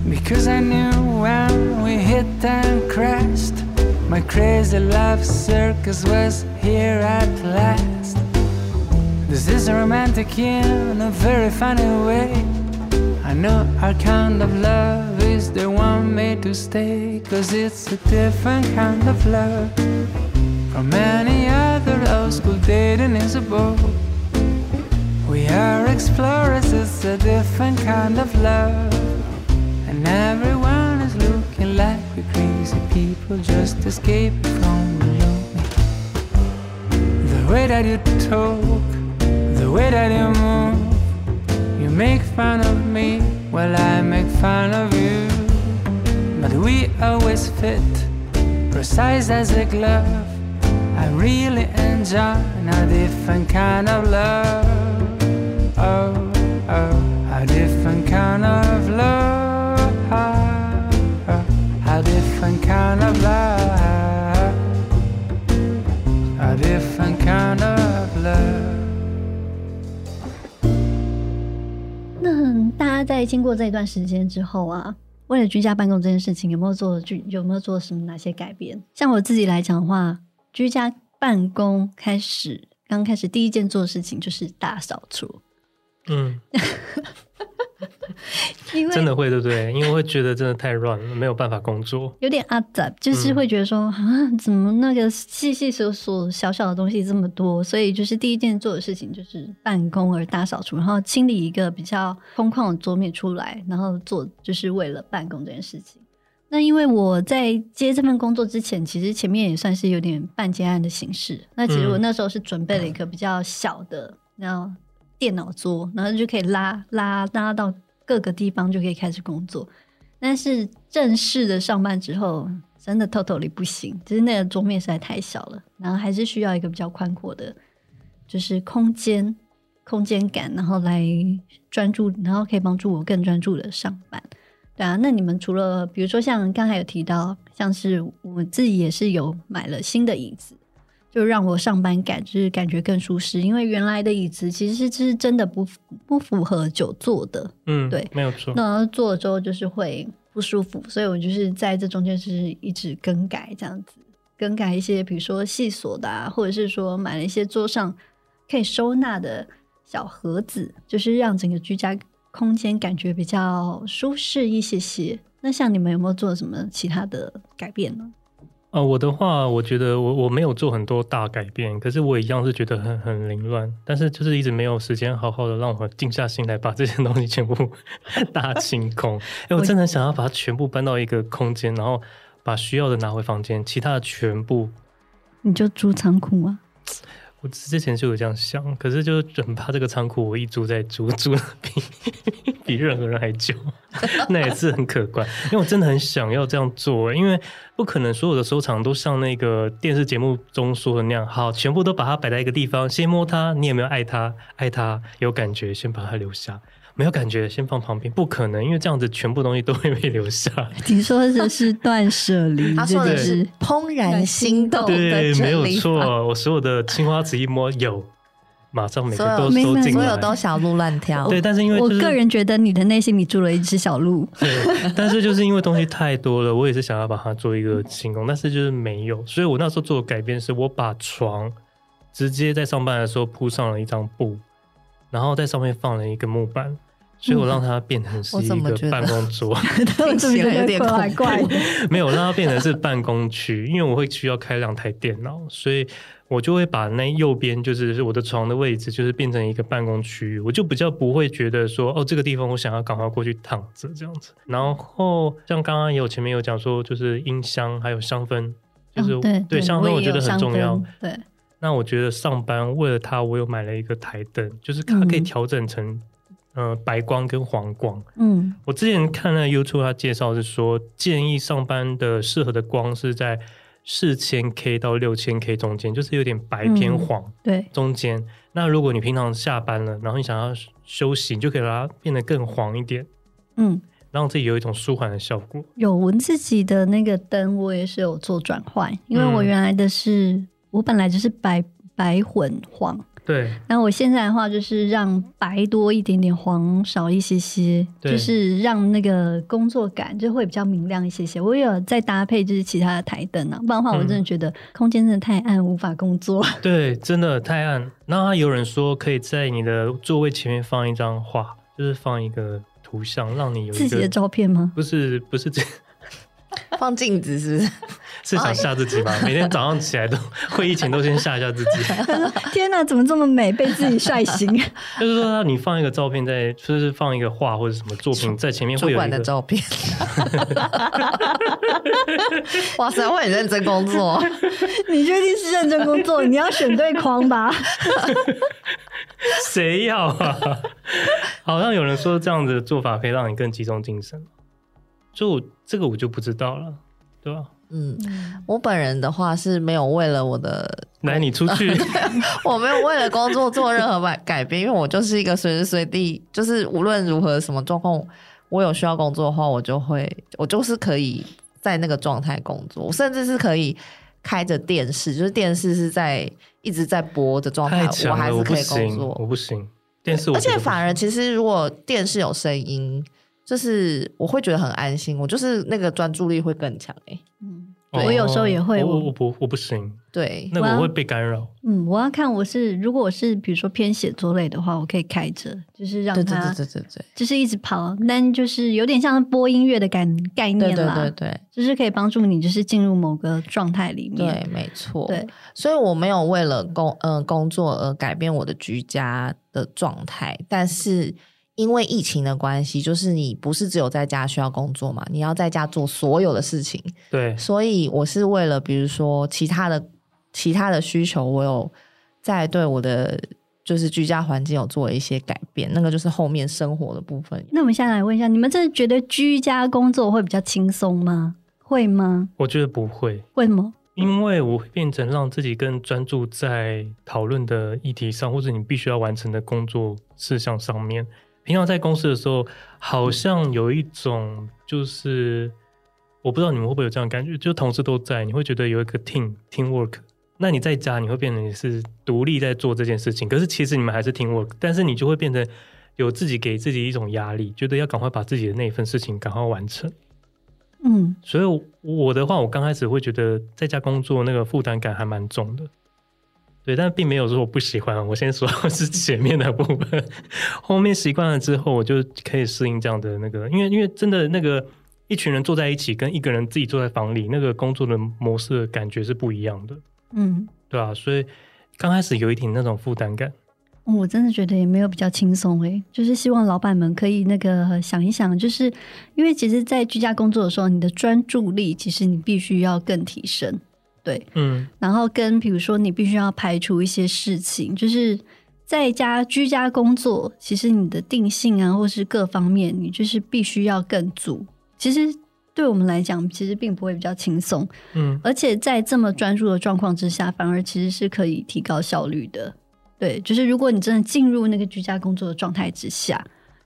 S4: Because I knew when we hit and crashed, my crazy love circus was here at last. This is romantic in a very funny way. I know our kind of love is the one made to stay, cause it's a different kind of love. From any other old school dating is a bore. We are explorers, it's a different kind of love. And everyone is looking like we're crazy people just escaping from alone. The way that you talk, the way that you move, you make fun of me while I make fun of you. But we always fit, precise as a glove. I really enjoy a different kind of love. Oh, oh, a different kind of love. Oh, a different kind of love. A different kind of love.
S2: 那大家在经过这一段时间之后啊，为了居家办公这件事情，有没有做居有没有做什么哪些改变？像我自己来讲的话，居家办公开始刚开始第一件做的事情就是大扫除。
S1: 嗯，
S2: 因 为
S1: 真的会对不对？因为会觉得真的太乱了，没有办法工作。
S2: 有点阿杂，就是会觉得说啊、嗯，怎么那个细细琐琐小小的东西这么多？所以就是第一件做的事情就是办公而大扫除，然后清理一个比较空旷的桌面出来，然后做就是为了办公这件事情。那因为我在接这份工作之前，其实前面也算是有点半接案的形式。那其实我那时候是准备了一个比较小的，然后。电脑桌，然后就可以拉拉拉到各个地方，就可以开始工作。但是正式的上班之后，真的 totally 不行，就是那个桌面实在太小了，然后还是需要一个比较宽阔的，就是空间空间感，然后来专注，然后可以帮助我更专注的上班。对啊，那你们除了比如说像刚才有提到，像是我自己也是有买了新的椅子。就让我上班感就是感觉更舒适，因为原来的椅子其实是是真的不不符合久坐的，
S1: 嗯，
S2: 对，
S1: 没有错。
S2: 那坐了之后就是会不舒服，所以我就是在这中间是一直更改这样子，更改一些比如说细锁的啊，或者是说买了一些桌上可以收纳的小盒子，就是让整个居家空间感觉比较舒适一些些。那像你们有没有做什么其他的改变呢？
S1: 呃，我的话，我觉得我我没有做很多大改变，可是我一样是觉得很很凌乱，但是就是一直没有时间好好的让我静下心来把这些东西全部 大清空。哎、欸，我真的想要把它全部搬到一个空间，然后把需要的拿回房间，其他的全部。
S2: 你就租仓库啊？
S1: 我之前就有这样想，可是就是很怕这个仓库我一租再租，租的比比任何人还久，那也是很可观。因为我真的很想要这样做，因为不可能所有的收藏都像那个电视节目中说的那样，好，全部都把它摆在一个地方，先摸它，你有没有爱它？爱它有感觉，先把它留下。没有感觉，先放旁边，不可能，因为这样子全部东西都会被留下。
S2: 你说的是断舍离，
S3: 他说的是怦然心动。
S1: 对，没有错，我所有的青花瓷一摸有，马上每个都收进来，
S3: 所有都小鹿乱跳。
S1: 对，但是因为、就是、
S2: 我个人觉得你的内心里住了一只小鹿。
S1: 对，但是就是因为东西太多了，我也是想要把它做一个清空，但是就是没有，所以我那时候做的改变是我把床直接在上班的时候铺上了一张布。然后在上面放了一个木板，所以我让它变成是一个办公桌。
S2: 听起来有点怪怪的。
S1: 没有让它变成是办公区，因为我会需要开两台电脑，所以我就会把那右边就是我的床的位置，就是变成一个办公区域。我就比较不会觉得说，哦，这个地方我想要赶快过去躺着这样子。然后像刚刚也有前面有讲说，就是音箱还有香氛，就是、哦、对，对香氛我觉得很重要。
S2: 对。
S1: 那我觉得上班为了它，我有买了一个台灯，就是它可以调整成，嗯、呃，白光跟黄光。嗯，我之前看了 YouTube，他介绍是说，建议上班的适合的光是在四千 K 到六千 K 中间，就是有点白偏黄。
S2: 嗯、对，
S1: 中间。那如果你平常下班了，然后你想要休息，你就可以把它变得更黄一点。
S2: 嗯，
S1: 让自己有一种舒缓的效果。
S2: 有我自己的那个灯，我也是有做转换，因为我原来的是、嗯、我本来就是白白混
S1: 黄。
S2: 对，那我现在的话就是让白多一点点，黄少一些些，就是让那个工作感就会比较明亮一些些。我也有再搭配就是其他的台灯啊，不然的话我真的觉得空间真的太暗，无法工作。
S1: 对，真的太暗。然后还有人说可以在你的座位前面放一张画，就是放一个图像，让你有
S2: 自己的照片吗？
S1: 不是，不是这。
S3: 放镜子是不是？
S1: 是想吓自己吗？每天早上起来都 会议前都先吓一下自己。
S2: 天哪，怎么这么美？被自己帅醒。
S1: 就是说，你放一个照片在，就是放一个画或者什么作品在前面，会有一个
S3: 的照片。哇塞，我很认真工作。
S2: 你确定是认真工作？你要选对框吧。
S1: 谁要啊？好像有人说这样子的做法可以让你更集中精神。就这个我就不知道了，对吧？
S3: 嗯，我本人的话是没有为了我的
S1: 来你出去，
S3: 我没有为了工作做任何改改变，因为我就是一个随时随地，就是无论如何什么状况，我有需要工作的话，我就会，我就是可以在那个状态工作，我甚至是可以开着电视，就是电视是在一直在播的状态，我还是可以工作。
S1: 我不行，电视，
S3: 而且反而其实如果电视有声音。就是我会觉得很安心，我就是那个专注力会更强哎、欸。
S2: 嗯，我有时候也会，
S1: 我我不我不行。
S3: 对，
S1: 那个我会被干扰。
S2: 嗯，我要看我是如果我是比如说偏写作类的话，我可以开着，就是让它
S3: 对对对对对，
S2: 就是一直跑，但就是有点像播音乐的概概念啦。
S3: 对对对对，
S2: 就是可以帮助你就是进入某个状态里面。
S3: 对，没错。
S2: 对，
S3: 所以我没有为了工嗯、呃、工作而改变我的居家的状态，但是。因为疫情的关系，就是你不是只有在家需要工作嘛，你要在家做所有的事情。
S1: 对，
S3: 所以我是为了比如说其他的其他的需求，我有在对我的就是居家环境有做了一些改变。那个就是后面生活的部分。
S2: 那我们现在来问一下，你们真的觉得居家工作会比较轻松吗？会吗？
S1: 我觉得不会。
S2: 为什么？
S1: 因为我会变成让自己更专注在讨论的议题上，或者你必须要完成的工作事项上面。平常在公司的时候，好像有一种就是，我不知道你们会不会有这样的感觉，就同事都在，你会觉得有一个 team team work。那你在家，你会变成你是独立在做这件事情，可是其实你们还是 team work，但是你就会变成有自己给自己一种压力，觉得要赶快把自己的那一份事情赶快完成。
S2: 嗯，
S1: 所以我的话，我刚开始会觉得在家工作那个负担感还蛮重的。对，但并没有说我不喜欢。我先说 是前面的部分，后面习惯了之后，我就可以适应这样的那个。因为因为真的那个一群人坐在一起，跟一个人自己坐在房里，那个工作的模式的感觉是不一样的。
S2: 嗯，
S1: 对啊，所以刚开始有一点那种负担感。
S2: 我真的觉得也没有比较轻松诶，就是希望老板们可以那个想一想，就是因为其实，在居家工作的时候，你的专注力其实你必须要更提升。对，
S1: 嗯，
S2: 然后跟比如说，你必须要排除一些事情，就是在家居家工作，其实你的定性啊，或是各方面，你就是必须要更足。其实对我们来讲，其实并不会比较轻松，
S1: 嗯，
S2: 而且在这么专注的状况之下，反而其实是可以提高效率的。对，就是如果你真的进入那个居家工作的状态之下。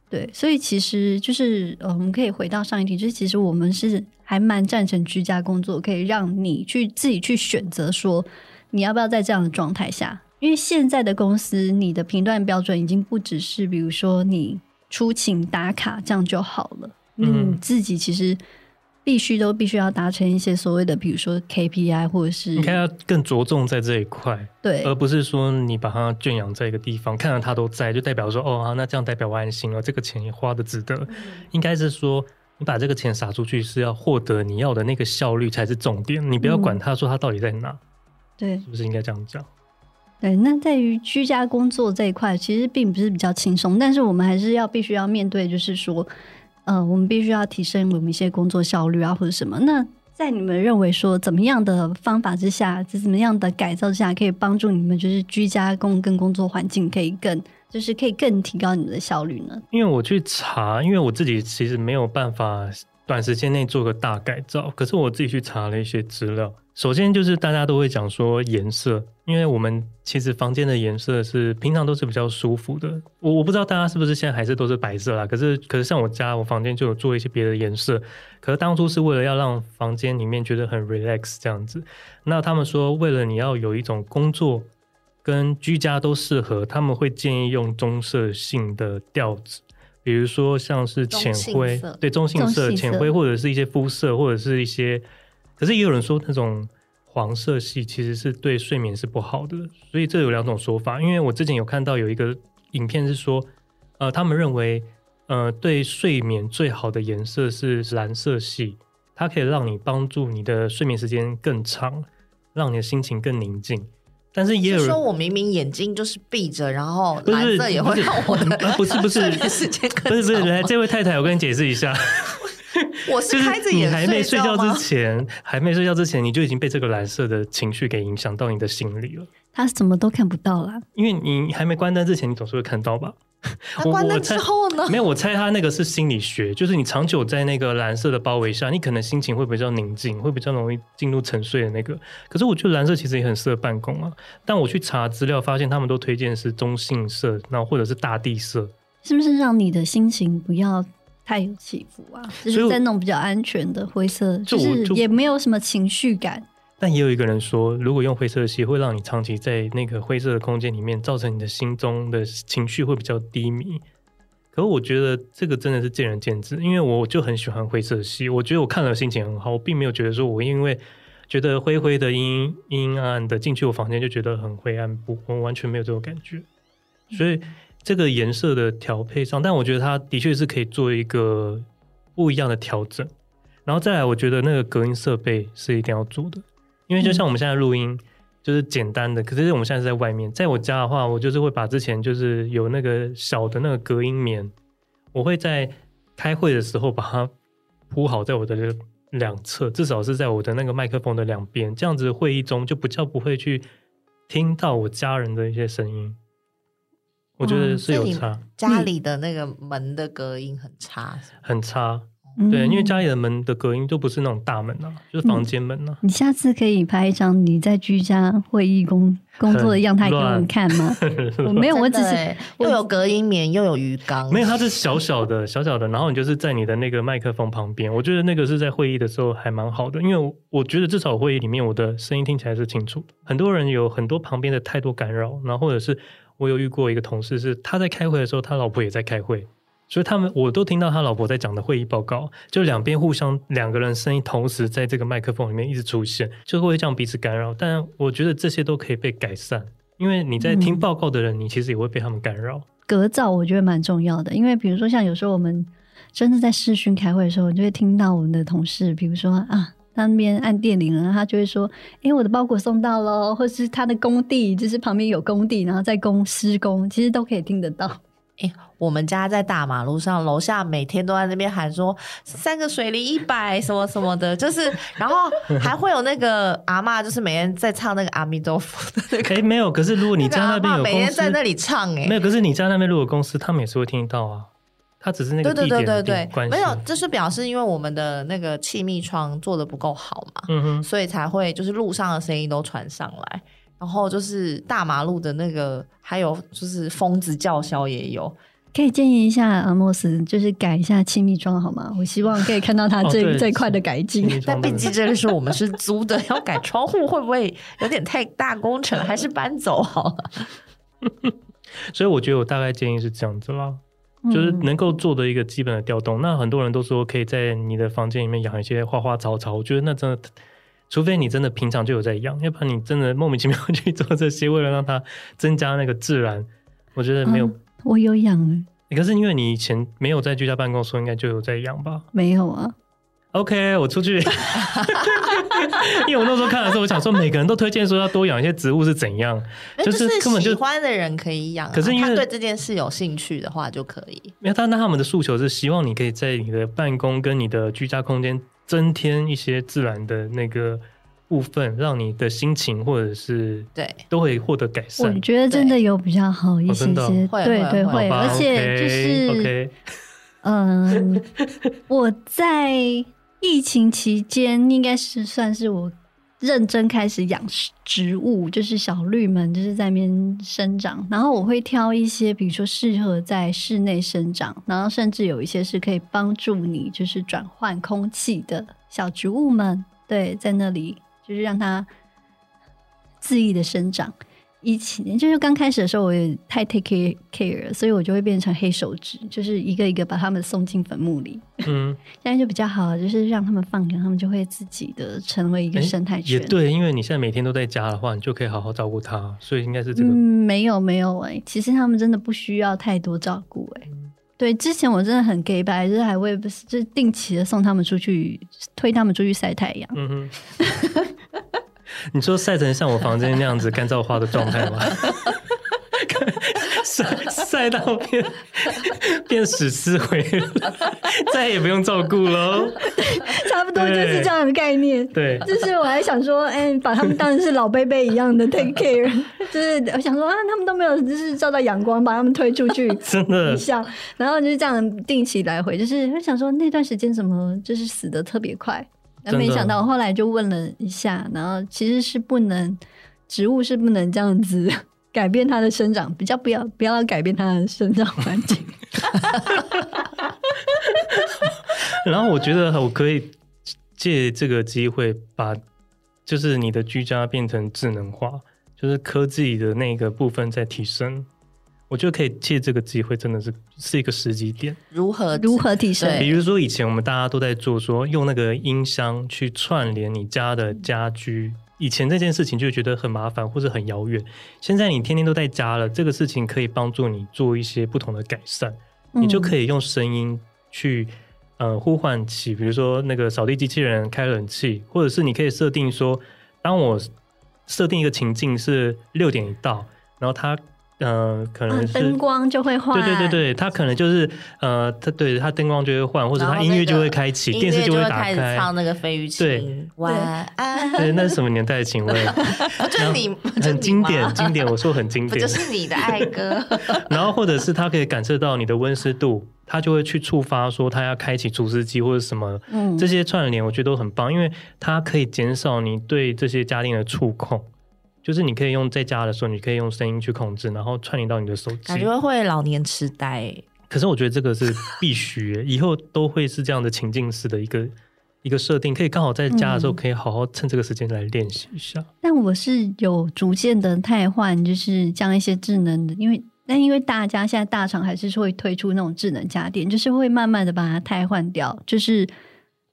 S2: 对，所以其实就是呃，我们可以回到上一题，就是其实我们是还蛮赞成居家工作，可以让你去自己去选择说你要不要在这样的状态下，因为现在的公司你的评断标准已经不只是比如说你出勤打卡这样就好了，嗯，你自己其实。必须都必须要达成一些所谓的，比如说 KPI 或者是，
S1: 你看要更着重在这一块，
S2: 对，
S1: 而不是说你把它圈养在一个地方，看到他都在，就代表说哦，好，那这样代表我安心了，这个钱也花的值得。嗯、应该是说，你把这个钱撒出去是要获得你要的那个效率才是重点，你不要管他说他到底在哪，嗯、
S2: 对，
S1: 是不是应该这样讲？
S2: 对，那在于居家工作这一块，其实并不是比较轻松，但是我们还是要必须要面对，就是说。呃，我们必须要提升我们一些工作效率啊，或者什么。那在你们认为说怎么样的方法之下，怎么样的改造之下，可以帮助你们就是居家工跟工作环境可以更，就是可以更提高你们的效率呢？
S1: 因为我去查，因为我自己其实没有办法短时间内做个大改造。可是我自己去查了一些资料，首先就是大家都会讲说颜色，因为我们其实房间的颜色是平常都是比较舒服的。我我不知道大家是不是现在还是都是白色啦，可是可是像我家我房间就有做一些别的颜色。可是当初是为了要让房间里面觉得很 relax 这样子。那他们说为了你要有一种工作跟居家都适合，他们会建议用棕色性的调子。比如说像是浅灰，对，中性色、浅灰，或者是一些肤色，或者是一些，可是也有人说那种黄色系其实是对睡眠是不好的，所以这有两种说法。因为我之前有看到有一个影片是说，呃，他们认为，呃，对睡眠最好的颜色是蓝色系，它可以让你帮助你的睡眠时间更长，让你的心情更宁静。但是也有人
S3: 说，我明明眼睛就是闭着，然后蓝色也会让我的
S1: 不是不是 睡眠时间更长。不是不是，来这位太太，我跟你解释一下，
S3: 我是开着眼，
S1: 你还没睡觉之前，还没睡觉之前，你就已经被这个蓝色的情绪给影响到你的心里了。
S2: 他什么都看不到啦，
S1: 因为你还没关灯之前，你总是会看到吧。
S3: 关灯之后呢？
S1: 没有，我猜他那个是心理学，就是你长久在那个蓝色的包围下，你可能心情会比较宁静，会比较容易进入沉睡的那个。可是我觉得蓝色其实也很适合办公啊。但我去查资料，发现他们都推荐是中性色，然后或者是大地色，
S2: 是不是让你的心情不要太有起伏啊？就是在那种比较安全的灰色，就，就是也没有什么情绪感。
S1: 但也有一个人说，如果用灰色系，会让你长期在那个灰色的空间里面，造成你的心中的情绪会比较低迷。可是我觉得这个真的是见仁见智，因为我就很喜欢灰色系，我觉得我看了心情很好，我并没有觉得说我因为觉得灰灰的阴阴暗暗的进去我房间就觉得很灰暗，不，我完全没有这种感觉。所以这个颜色的调配上，但我觉得它的确是可以做一个不一样的调整。然后再来，我觉得那个隔音设备是一定要做的。因为就像我们现在录音，就是简单的。可是我们现在是在外面，在我家的话，我就是会把之前就是有那个小的那个隔音棉，我会在开会的时候把它铺好在我的两侧，至少是在我的那个麦克风的两边，这样子会议中就比较不会去听到我家人的一些声音。我觉得是有差。
S3: 家里的那个门的隔音很差，
S1: 很差。对，因为家里的门的隔音都不是那种大门啊，就是房间门啊。
S2: 你下次可以拍一张你在居家会议工工作的样态给我们看吗？我没有，我只是
S3: 又有隔音棉又有鱼缸，
S1: 没有，它是小小的小小的，然后你就是在你的那个麦克风旁边，我觉得那个是在会议的时候还蛮好的，因为我觉得至少会议里面我的声音听起来是清楚。很多人有很多旁边的太多干扰，然后或者是我有遇过一个同事是他在开会的时候，他老婆也在开会。所以他们我都听到他老婆在讲的会议报告，就两边互相两个人声音同时在这个麦克风里面一直出现，就会这样彼此干扰。但我觉得这些都可以被改善，因为你在听报告的人，嗯、你其实也会被他们干扰。
S2: 隔噪我觉得蛮重要的，因为比如说像有时候我们真的在视讯开会的时候，你就会听到我们的同事，比如说啊，他那边按电铃了，他就会说：“哎，我的包裹送到喽。”或是他的工地就是旁边有工地，然后在工施工，其实都可以听得到。
S3: 哎，我们家在大马路上，楼下每天都在那边喊说三个水梨一百什么什么的，就是，然后还会有那个阿嬷，就是每天在唱那个阿弥陀佛的那个。
S1: 哎，没有，可是如果你家那边有公司，
S3: 每天在那里唱，哎，
S1: 没有，可是你家那边如果公司，他们也是会听到啊。他只是那个地点对对对对对，
S3: 没有，这是表示因为我们的那个气密窗做的不够好嘛，嗯哼，所以才会就是路上的声音都传上来。然后就是大马路的那个，还有就是疯子叫嚣也有，
S2: 可以建议一下阿莫斯，就是改一下气密窗好吗？我希望可以看到他 最、哦、最快的改进。
S3: 但毕竟这个是我们是租的，要改窗户会不会有点太大工程？还是搬走好了？
S1: 所以我觉得我大概建议是这样子啦，就是能够做的一个基本的调动。嗯、那很多人都说可以在你的房间里面养一些花花草草，我觉得那真的。除非你真的平常就有在养，要不然你真的莫名其妙去做这些，为了让它增加那个自然，我觉得没有。啊、
S2: 我有养，
S1: 可是因为你以前没有在居家办公所以，应该就有在养吧？
S2: 没有啊。
S1: OK，我出去。因为我那时候看的时候，我想说每个人都推荐说要多养一些植物是怎样，就是根本就
S3: 喜欢的人可以养、啊，
S1: 可是因为
S3: 他对这件事有兴趣的话就可以。
S1: 没有他那他们的诉求是希望你可以在你的办公跟你的居家空间。增添一些自然的那个部分，让你的心情或者是对都会获得改善。
S2: 我觉得真的有比较好一些些，对对会，而且就是嗯，我在疫情期间应该是算是我认真开始养植物，就是小绿们就是在那边生长。然后我会挑一些，比如说适合在室内生长，然后甚至有一些是可以帮助你就是转换空气的小植物们，对，在那里就是让它恣意的生长。一七年就是刚开始的时候，我也太 take care 所以我就会变成黑手指，就是一个一个把他们送进坟墓里。嗯，现在就比较好，就是让他们放养，他们就会自己的成为一个生态圈。
S1: 也对，因为你现在每天都在家的话，你就可以好好照顾它，所以应该是这个。
S2: 嗯，没有没有哎、欸，其实他们真的不需要太多照顾哎、对，之前我真的很 gay 白，就是还会就是定期的送他们出去，推他们出去晒太阳。嗯哼。
S1: 你说晒成像我房间那样子干燥花的状态吗？晒晒到变变死尸灰了，再也不用照顾了。
S2: 差不多就是这样的概念。对，就是我还想说，哎、欸，把他们当成是老贝贝一样的 take care，就是我想说啊，他们都没有就是照到阳光，把他们推出去，真的像，然后就是这样定期来回，就是会想说那段时间怎么就是死的特别快。没想到，后来就问了一下，然后其实是不能，植物是不能这样子 改变它的生长，比较不要不要改变它的生长环境。
S1: 然后我觉得我可以借这个机会，把就是你的居家变成智能化，就是科技的那个部分在提升。我觉得可以借这个机会，真的是是一个时机点。
S3: 如何
S2: 如何提升？
S1: 比如说以前我们大家都在做，说用那个音箱去串联你家的家居。以前这件事情就觉得很麻烦或者很遥远。现在你天天都在家了，这个事情可以帮助你做一些不同的改善。你就可以用声音去呃呼唤起，比如说那个扫地机器人开冷气，或者是你可以设定说，当我设定一个情境是六点一到，然后它。嗯、呃，可能是
S2: 灯光就会换，
S1: 对对对对，它可能就是呃，它对它灯光就会换，或者它音乐就会开启，电视就会打开，
S3: 唱那个费玉清，对，晚安。
S1: 对，那是什么年代的请问？
S3: 就是你，
S1: 很经典，经典，我说很经典，
S3: 就是你的爱歌。
S1: 然后或者是它可以感受到你的温湿度，它就会去触发说它要开启除湿机或者什么，嗯，这些串联我觉得都很棒，因为它可以减少你对这些家电的触控。就是你可以用在家的时候，你可以用声音去控制，然后串联到你的手机。
S3: 感觉会老年痴呆。
S1: 可是我觉得这个是必须，以后都会是这样的情境式的一个一个设定，可以刚好在家的时候可以好好趁这个时间来练习一下。嗯、
S2: 但我是有逐渐的汰换，就是将一些智能的，因为但因为大家现在大厂还是会推出那种智能家电，就是会慢慢的把它汰换掉，就是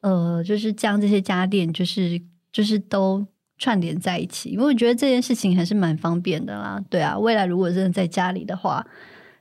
S2: 呃，就是将这些家电，就是就是都。串联在一起，因为我觉得这件事情还是蛮方便的啦。对啊，未来如果真的在家里的话，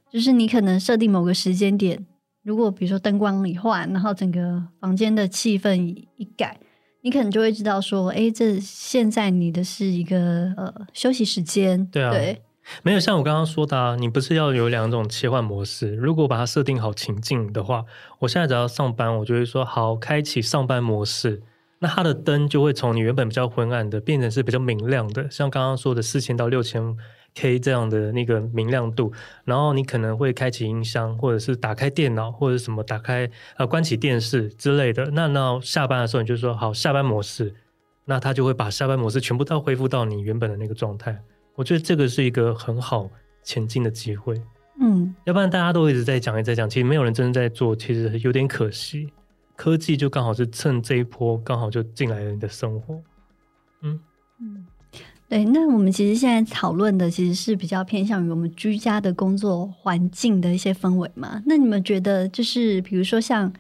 S2: 就是你可能设定某个时间点，如果比如说灯光一换，然后整个房间的气氛一改，你可能就会知道说，哎，这现在你的是一个呃休息时间。
S1: 对啊，对，没有像我刚刚说的啊，你不是要有两种切换模式？如果把它设定好情境的话，我现在只要上班，我就会说好，开启上班模式。那它的灯就会从你原本比较昏暗的变成是比较明亮的，像刚刚说的四千到六千 K 这样的那个明亮度。然后你可能会开启音箱，或者是打开电脑，或者什么打开呃关起电视之类的。那那下班的时候你就说好下班模式，那它就会把下班模式全部都恢复到你原本的那个状态。我觉得这个是一个很好前进的机会。嗯，要不然大家都一直在讲，一直在讲，其实没有人真的在做，其实有点可惜。科技就刚好是趁这一波，刚好就进来了你的生活。嗯
S2: 嗯，对。那我们其实现在讨论的其实是比较偏向于我们居家的工作环境的一些氛围嘛。那你们觉得，就是比如说像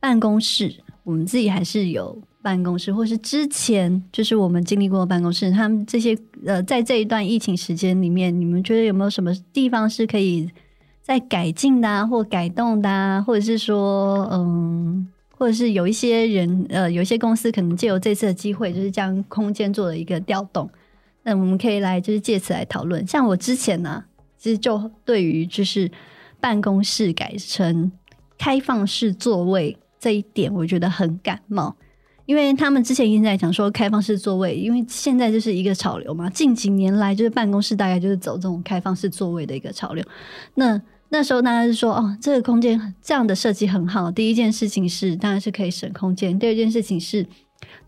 S2: 办公室，我们自己还是有办公室，或是之前就是我们经历过的办公室，他们这些呃，在这一段疫情时间里面，你们觉得有没有什么地方是可以再改进的啊，或改动的啊，或者是说，嗯？或者是有一些人，呃，有一些公司可能借由这次的机会，就是将空间做了一个调动。那我们可以来，就是借此来讨论。像我之前呢、其实就对于就是办公室改成开放式座位这一点，我觉得很感冒，因为他们之前一直在讲说开放式座位，因为现在就是一个潮流嘛。近几年来，就是办公室大概就是走这种开放式座位的一个潮流。那那时候大家是说，哦，这个空间这样的设计很好。第一件事情是，当然是可以省空间；第二件事情是，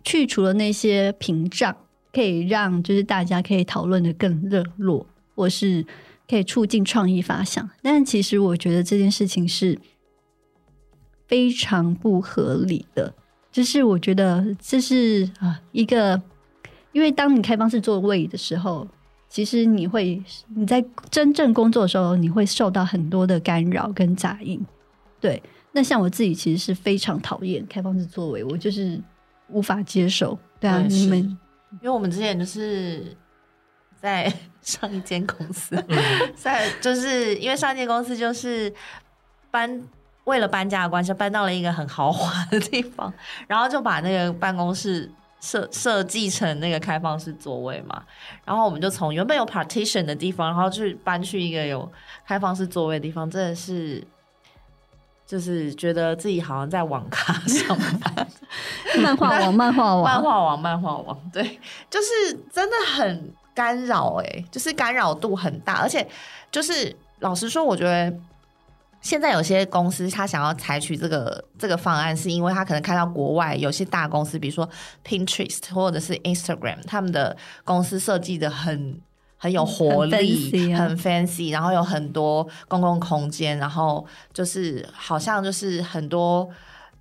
S2: 去除了那些屏障，可以让就是大家可以讨论的更热络，或是可以促进创意发想。但其实我觉得这件事情是非常不合理的。就是我觉得这是啊一个，因为当你开放式座位的时候。其实你会你在真正工作的时候，你会受到很多的干扰跟杂音。对，那像我自己其实是非常讨厌开放式座位，我就是无法接受。对啊，你们
S3: 因为我们之前就是在上一间公司，在就是因为上一间公司就是搬为了搬家的关系，搬到了一个很豪华的地方，然后就把那个办公室。设设计成那个开放式座位嘛，然后我们就从原本有 partition 的地方，然后去搬去一个有开放式座位的地方，真的是就是觉得自己好像在网咖上班，
S2: 漫画王，漫画王，
S3: 漫画王，漫画王，对，就是真的很干扰，哎，就是干扰度很大，而且就是老实说，我觉得。现在有些公司他想要采取这个这个方案，是因为他可能看到国外有些大公司，比如说 Pinterest 或者是 Instagram，他们的公司设计的很很有活力，很 fancy，啊，很 fancy，然后有很多公共空间，然后就是好像就是很多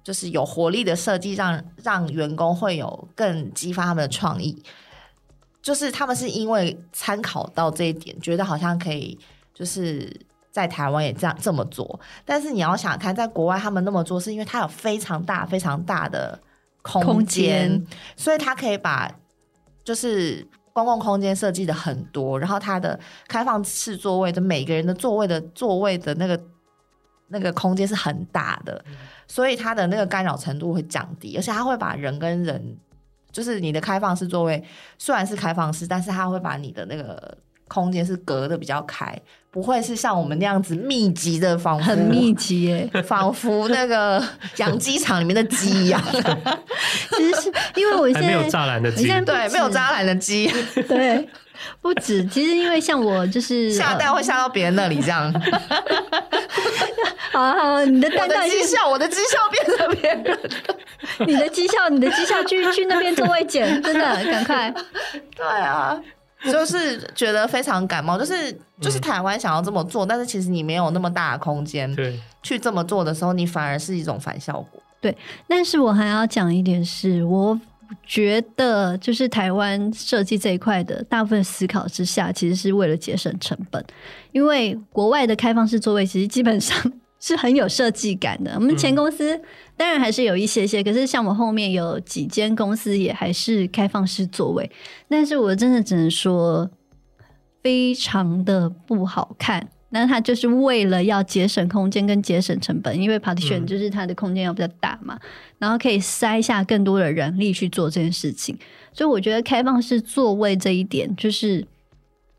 S3: 就是有活力的设计，让让员工会有更激发他们的创意。就是他们是因为参考到这一点，觉得好像可以就是。在台湾也这样这么做，但是你要想看，在国外他们那么做，是因为它有非常大、非常大的空间，所以它可以把就是公共空间设计的很多，然后它的开放式座位的每个人的座位的座位的那个那个空间是很大的，所以它的那个干扰程度会降低，而且它会把人跟人，就是你的开放式座位虽然是开放式，但是它会把你的那个。空间是隔的比较开，不会是像我们那样子密集的，仿佛
S2: 很密集耶，
S3: 仿佛那个 养鸡场里面的鸡一样。
S2: 其实是因为我现在
S1: 没有栅栏的鸡，
S3: 对，没有栅栏的鸡，
S2: 对，不止。其实因为像我就是
S3: 下蛋会下到别人那里这样。
S2: 好啊好啊，你的蛋蛋
S3: 绩效，我的绩效变成别人的，
S2: 你的绩效，你的绩效去去那边座位捡，真的赶快。
S3: 对啊。就是觉得非常感冒，就是就是台湾想要这么做，嗯，但是其实你没有那么大的空间，对，去这么做的时候，你反而是一种反效果。
S2: 对，但是我还要讲一点是，我觉得就是台湾设计这一块的大部分思考之下，其实是为了节省成本，因为国外的开放式座位其实基本上。是很有设计感的。我们前公司当然还是有一些些，可是像我后面有几间公司也还是开放式座位，但是我真的只能说非常的不好看。那它就是为了要节省空间跟节省成本，因为 partition 就是它的空间要比较大嘛，然后可以塞下更多的人力去做这件事情。所以我觉得开放式座位这一点就是。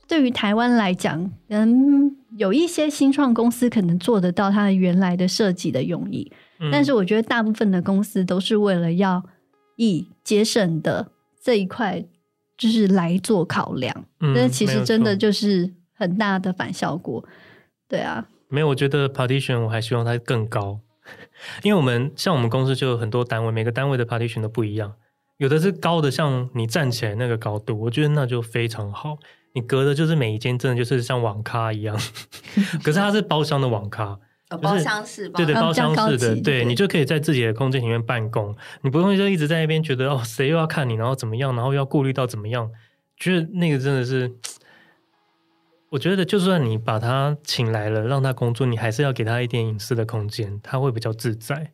S2: 对于台湾来讲，嗯，有一些新创公司可能做得到它原来的设计的用意，嗯，但是我觉得大部分的公司都是为了要以节省的这一块就是来做考量，嗯，但其实真的就是很大的反效果。对啊，
S1: 没有，我觉得 partition 我还希望它更高，因为我们像我们公司就有很多单位，每个单位的 partition 都不一样，有的是高的，像你站起来那个高度，我觉得那就非常好。你隔的就是每一间，真的就是像网咖一样，可是它是包厢的网咖，
S3: 就是、包厢式，
S1: 对对，包厢式的，对，
S2: 对
S1: 你就可以在自己的空间里面办公，你不用就一直在那边觉得哦，谁又要看你，然后怎么样，然后又要顾虑到怎么样，觉得那个真的是，我觉得就算你把他请来了，让他工作，你还是要给他一点隐私的空间，他会比较自在。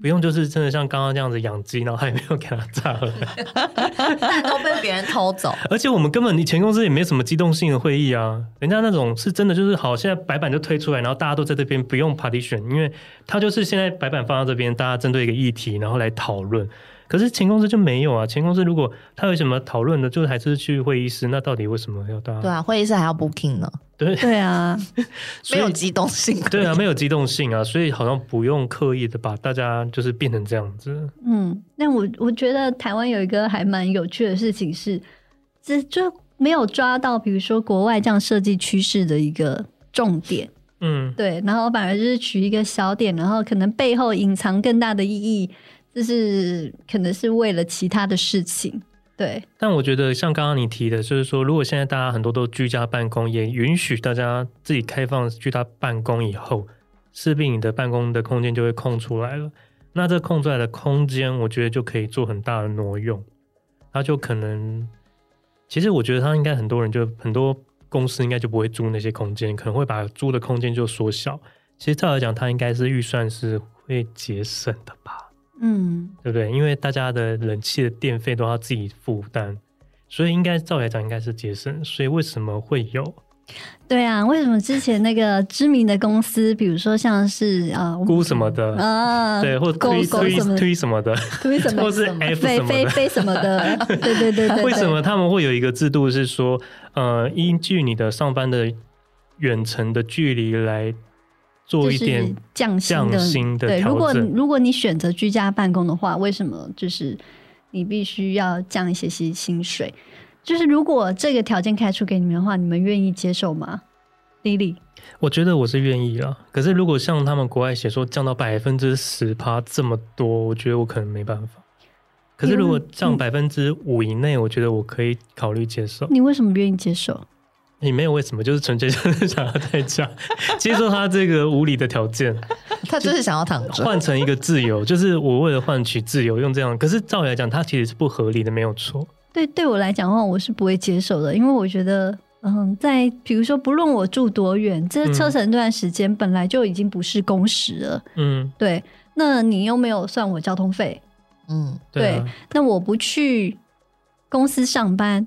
S1: 不用，就是真的像刚刚这样子养鸡，然后还没有给它炸了，
S3: 蛋都被别人偷走。
S1: 而且我们根本，你前公司也没什么机动性的会议啊，人家那种是真的，就是好，现在白板就推出来，然后大家都在这边不用 partition，因为他就是现在白板放到这边，大家针对一个议题，然后来讨论。可是前公司就没有啊，前公司如果他有什么讨论的，就是还是去会议室，那到底为什么要大？
S3: 对啊，会议室还要 booking 呢。
S1: 对
S2: 对啊，
S3: 没有机动性。
S1: 对啊，没有机动性啊，所以好像不用刻意的把大家就是变成这样子。
S2: 嗯，那我我觉得台湾有一个还蛮有趣的事情是，这就没有抓到，比如说国外这样设计趋势的一个重点。
S1: 嗯，
S2: 对，然后反而就是取一个小点，然后可能背后隐藏更大的意义，就是可能是为了其他的事情。对，
S1: 但我觉得像刚刚你提的，就是说，如果现在大家很多都居家办公，也允许大家自己开放居家办公以后，势必你的办公的空间就会空出来了。那这空出来的空间，我觉得就可以做很大的挪用。它就可能，其实我觉得他应该很多人就很多公司应该就不会租那些空间，可能会把租的空间就缩小。其实照来讲，它应该是预算是会节省的吧。
S2: 嗯，
S1: 对不对？因为大家的冷气的电费都要自己负担，所以应该照来讲应该是节省。所以为什么会有？
S2: 对啊，为什么之前那个知名的公司，比如说像是啊，
S1: 估什么的
S2: 啊，
S1: 对，或推推推什么的，
S2: 推什么，
S1: 或是 F 什么
S2: 飞飞什么的，对 对对对。
S1: 为什么他们会有一个制度是说，呃，依据你的上班的远程的距离来？做一点
S2: 降薪的，
S1: 薪的
S2: 对。如果如果你选择居家办公的话，为什么就是你必须要降一些些薪水？就是如果这个条件开出给你们的话，你们愿意接受吗？Lily，
S1: 我觉得我是愿意啊。可是如果像他们国外写说降到百分之十趴这么多，我觉得我可能没办法。可是如果降百分之五以内，我觉得我可以考虑接受。
S2: 你为什么愿意接受？
S1: 你没有为什么，就是纯粹就 是想要在家接受他这个无理的条件，
S3: 他就是想要躺着，
S1: 换成一个自由，就是我为了换取自由用这样。可是照理来讲，他其实是不合理的，没有错。
S2: 对，对我来讲的话，我是不会接受的，因为我觉得，嗯，在比如说，不论我住多远，这车程这段时间本来就已经不是工时了。
S1: 嗯，
S2: 对。那你又没有算我交通费，
S3: 嗯，
S1: 对啊。
S2: 对。那我不去公司上班。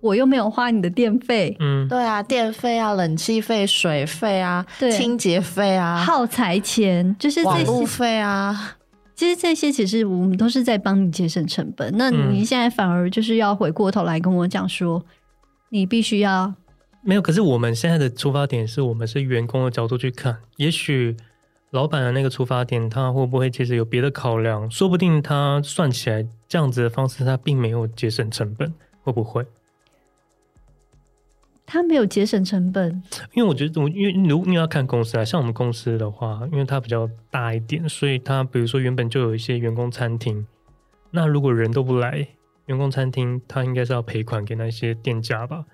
S2: 我又没有花你的电费，
S1: 嗯，
S3: 对啊，电费啊，冷气费、水费啊，对，清洁费啊，
S2: 耗材钱就是这些
S3: 网路费啊。
S2: 其实这些其实我们都是在帮你节省成本。那你现在反而就是要回过头来跟我讲说，你必须要
S1: 没有。可是我们现在的出发点是我们是员工的角度去看，也许老板的那个出发点，他会不会其实有别的考量？说不定他算起来这样子的方式，他并没有节省成本，会不会？
S2: 他没有节省成本，
S1: 因为我觉得我因为如你要看公司啊，像我们公司的话，因为它比较大一点，所以它比如说原本就有一些员工餐厅，那如果人都不来，员工餐厅它应该是要赔款给那些店家吧？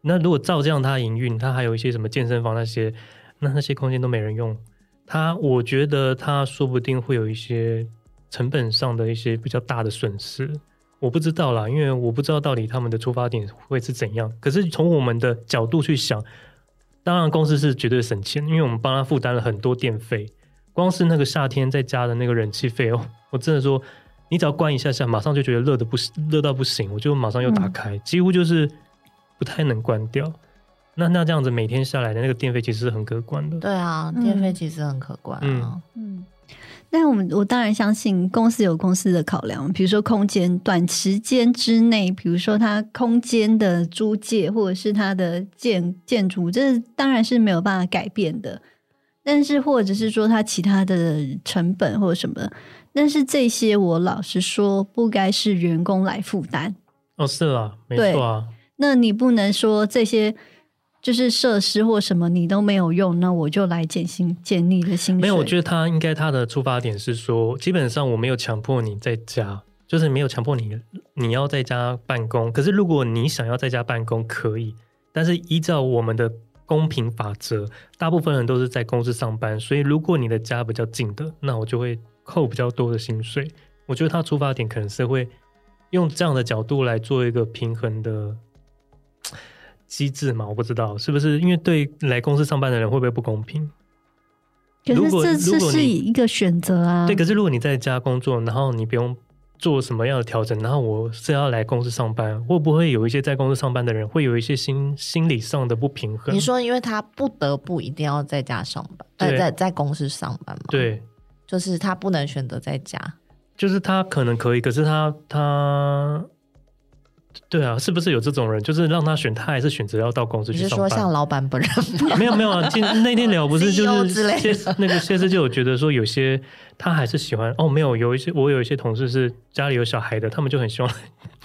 S1: 那如果照这样它营运，它还有一些什么健身房那些，那那些空间都没人用，它我觉得它说不定会有一些成本上的一些比较大的损失。我不知道啦，因为我不知道到底他们的出发点会是怎样。可是从我们的角度去想，当然公司是绝对省钱，因为我们帮他负担了很多电费。光是那个夏天在家的那个冷气费哦，我真的说，你只要关一下下，马上就觉得热的不热到不行，我就马上又打开，嗯、几乎就是不太能关掉。那那这样子每天下来的那个电费其实是很可观的。
S3: 对啊，电费其实很可观啊。
S2: 嗯。嗯但我们我当然相信公司有公司的考量，比如说空间短时间之内，比如说它空间的租借或者是它的建建筑，这当然是没有办法改变的。但是或者是说它其他的成本或者什么，但是这些我老实说，不该是员工来负担。
S1: 哦，是啊，没错啊。
S2: 那你不能说这些。就是设施或什么你都没有用，那我就来减薪减你的薪水。
S1: 没有，我觉得他应该他的出发点是说，基本上我没有强迫你在家，就是没有强迫你你要在家办公。可是如果你想要在家办公，可以，但是依照我们的公平法则，大部分人都是在公司上班，所以如果你的家比较近的，那我就会扣比较多的薪水。我觉得他出发点可能是会用这样的角度来做一个平衡的。机制嘛，我不知道是不是因为对来公司上班的人会不会不公平？
S2: 可是这这是一个选择啊。
S1: 对，可是如果你在家工作，然后你不用做什么样的调整，然后我是要来公司上班，会不会有一些在公司上班的人会有一些心心理上的不平衡？
S3: 你说，因为他不得不一定要在家上班，在在在公司上班嘛？
S1: 对，
S3: 就是他不能选择在家，
S1: 就是他可能可以，可是他他。对啊，是不是有这种人？就是让他选，他还是选择要到公司去上班。
S3: 你是说像老板本人？
S1: 没有没有啊，今那天聊不是就是谢那个谢师就有觉得说有些他还是喜欢哦，没有有一些我有一些同事是家里有小孩的，他们就很希望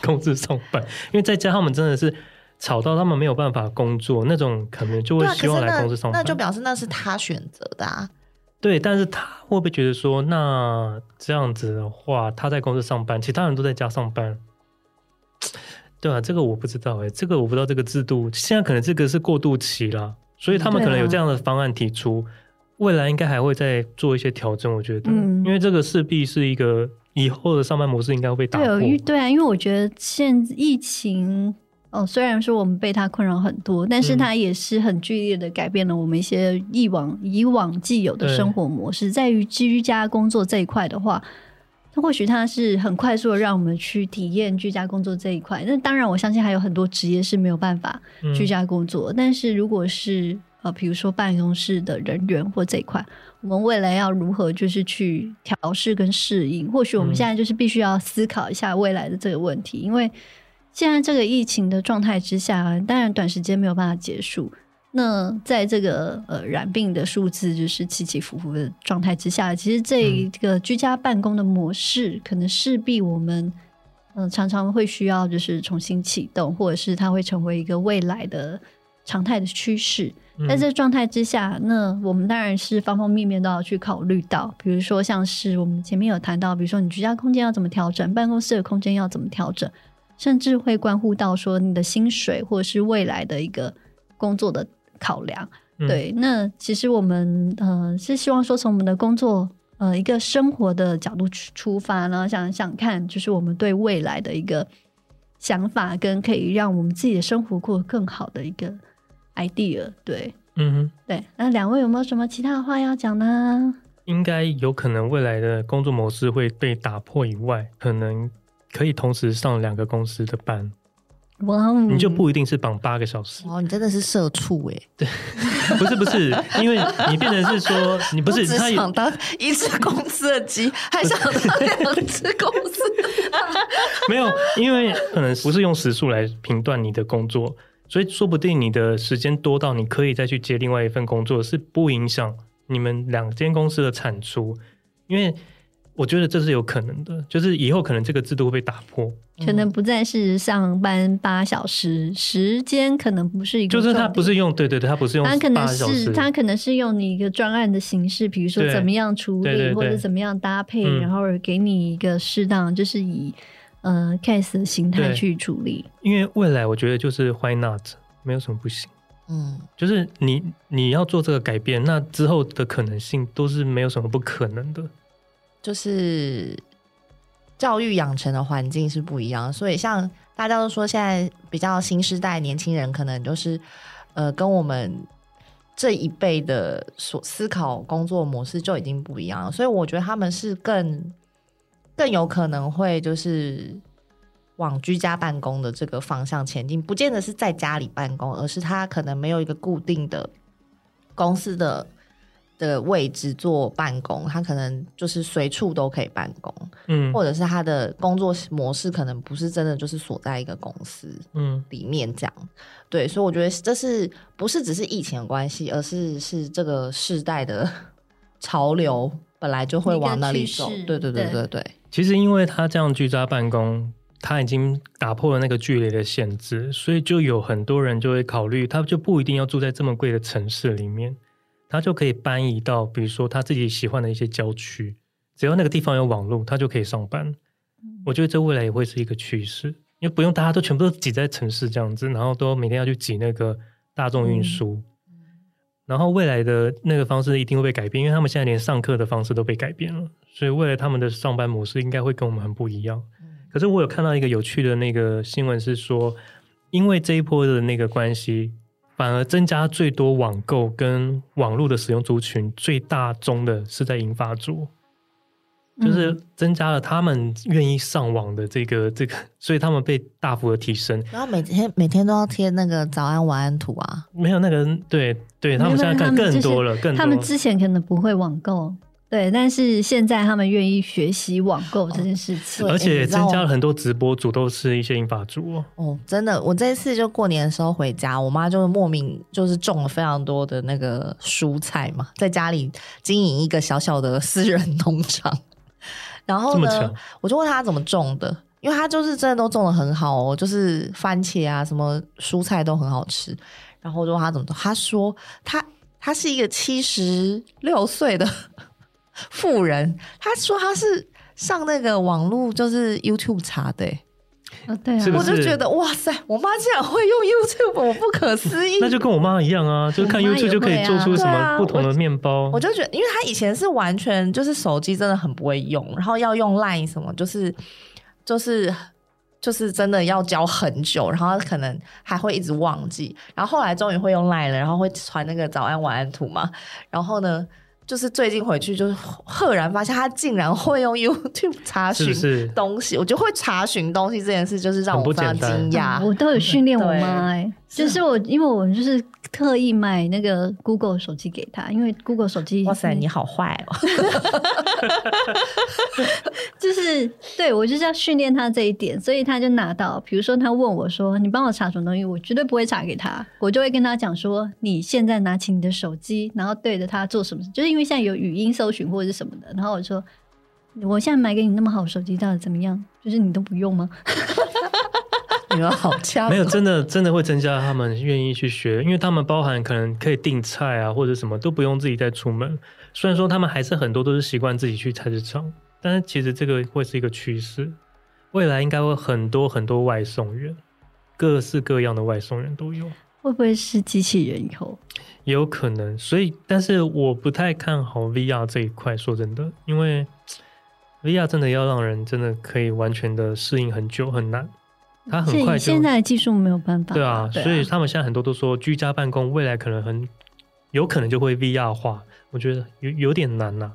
S1: 公司上班，因为在家他们真的是吵到他们没有办法工作，那种可能就会希望来公司上班。
S3: 那，那就表示那是他选择的啊。
S1: 对，但是他会不会觉得说，那这样子的话，他在公司上班，其他人都在家上班，对啊，这个我不知道哎，这个我不知道这个制度，现在可能这个是过渡期啦，所以他们可能有这样的方案提出，啊、未来应该还会再做一些调整。我觉得，嗯、因为这个势必是一个以后的上班模式应该会被打破。
S2: 对，对啊，因为我觉得现疫情。哦，虽然说我们被它困扰很多，但是它也是很剧烈的改变了我们一些以往以往既有的生活模式。在于居家工作这一块的话，它或许它是很快速的让我们去体验居家工作这一块。那当然，我相信还有很多职业是没有办法居家工作。嗯、但是如果是呃，比如说办公室的人员或这一块，我们未来要如何就是去调试跟适应？或许我们现在就是必须要思考一下未来的这个问题，因为。现在这个疫情的状态之下，当然短时间没有办法结束。那在这个呃染病的数字就是起起伏伏的状态之下，其实这个居家办公的模式，可能势必我们嗯、呃、常常会需要就是重新启动，或者是它会成为一个未来的常态的趋势。在这状态之下，那我们当然是方方面面都要去考虑到，比如说像是我们前面有谈到，比如说你居家空间要怎么调整，办公室的空间要怎么调整。甚至会关乎到说你的薪水，或者是未来的一个工作的考量。嗯、对，那其实我们呃是希望说，从我们的工作呃一个生活的角度出出发，然后想想看，就是我们对未来的一个想法，跟可以让我们自己的生活过得更好的一个 idea。对，
S1: 嗯哼，
S2: 对。那两位有没有什么其他的话要讲呢？
S1: 应该有可能未来的工作模式会被打破以外，可能。可以同时上两个公司的班，
S2: 哇哦！
S1: 你就不一定是绑八个小时。
S3: 哦，你真的是社畜哎！
S1: 对，不是不是，因为你变成是说你不是他
S3: 想当一次公司的鸡，还想当两次公司？
S1: 没有，因为可能不是用时数来评断你的工作，所以说不定你的时间多到你可以再去接另外一份工作，是不影响你们两间公司的产出，因为。我觉得这是有可能的，就是以后可能这个制度会被打破，
S2: 可能不再是上班八小时，时间可能不是一个，
S1: 就是他不是用，对对对，他不是用，他
S2: 可能是他可能是用你一个专案的形式，比如说怎么样处理，对对对对，或者怎么样搭配，然后给你一个适当，就是以呃 case 的形态去处理。
S1: 因为未来我觉得就是 why not，没有什么不行，
S3: 嗯，
S1: 就是你你要做这个改变，那之后的可能性都是没有什么不可能的。
S3: 就是教育养成的环境是不一样，所以像大家都说，现在比较新时代年轻人，可能就是呃，跟我们这一辈的所思考工作模式就已经不一样了。所以我觉得他们是更更有可能会就是往居家办公的这个方向前进，不见得是在家里办公，而是他可能没有一个固定的公司的。的位置做办公，他可能就是随处都可以办公，
S1: 嗯，
S3: 或者是他的工作模式可能不是真的就是锁在一个公司，嗯，里面这样，嗯、对，所以我觉得这是不是只是疫情的关系，而是是这个世代的潮流本来就会往那里走，对对对对对，对。
S1: 其实因为他这样居家办公，他已经打破了那个距离的限制，所以就有很多人就会考虑，他就不一定要住在这么贵的城市里面。他就可以搬移到，比如说他自己喜欢的一些郊区，只要那个地方有网络，他就可以上班。我觉得这未来也会是一个趋势，因为不用大家都全部都挤在城市这样子，然后都每天要去挤那个大众运输。然后未来的那个方式一定会被改变，因为他们现在连上课的方式都被改变了，所以未来他们的上班模式应该会跟我们很不一样。可是我有看到一个有趣的那个新闻是说，因为这一波的那个关系。反而增加最多网购跟网络的使用族群，最大宗的是在银发族，就是增加了他们愿意上网的这个 这个，所以他们被大幅的提升。
S3: 然后每天每天都要贴那个早安晚安图啊，
S1: 没有那个对对，他们现在更更多了，更多。
S2: 他们之前可能不会网购。对，但是现在他们愿意学习网购这件事情，
S1: 而且增加了很多直播主，都是一些英法族哦。
S3: 哦，真的，我这一次就过年的时候回家，我妈就莫名就是种了非常多的那个蔬菜嘛，在家里经营一个小小的私人农场。然后呢，我就问她怎么种的，因为他就是真的都种的很好哦，就是番茄啊，什么蔬菜都很好吃。然后我就问他怎么做，他说他他是一个七十六岁的妇人，他说他是上那个网络就是 YouTube 查的。
S2: 哦，对啊，
S1: 是是
S3: 我就觉得哇塞，我妈竟然会用 YouTube，我不可思议。
S1: 那就跟我妈一样啊，就是看 YouTube 就可以做出什么不同的面包。
S3: 我，我就觉得，因为她以前是完全就是手机真的很不会用，然后要用 Line 什么，就是就是就是真的要教很久，然后可能还会一直忘记。然后后来终于会用 Line 了，然后会传那个早安晚安图嘛。然后呢，就是最近回去，就是赫然发现他竟然会用 YouTube 查询东西。是是我觉得会查询东西这件事，就是让我非常惊讶。
S2: 我都有训练我妈哎、欸，就是我，因为我就是特意买那个 Google 手机给他，因为 Google 手机。
S3: 哇塞，你好坏哦！
S2: 就是对我就是要训练他这一点，所以他就拿到。比如说他问我说：“你帮我查什么东西？”我绝对不会查给他，我就会跟他讲说：“你现在拿起你的手机，然后对着他做什么？”就是因为现在有语音搜寻或者是什么的，然后我说：“我现在买给你那么好手机，到底怎么样？就是你都不用吗？”
S3: 你们好强，
S1: 没有真的真的会增加他们愿意去学，因为他们包含可能可以订菜啊，或者什么都不用自己再出门。虽然说他们还是很多都是习惯自己去菜市场，但是其实这个会是一个趋势，未来应该会很多很多外送员，各式各样的外送员都有。
S2: 会不会是机器人以后？
S1: 也有可能，所以但是我不太看好 VR 这一块。说真的，因为 VR 真的要让人真的可以完全的适应很久很难。它很快就
S2: 现在的技术没有办法。
S1: 对啊，所以他们现在很多都说居家办公未来可能很有可能就会 VR 化，我觉得有有点难呐、啊。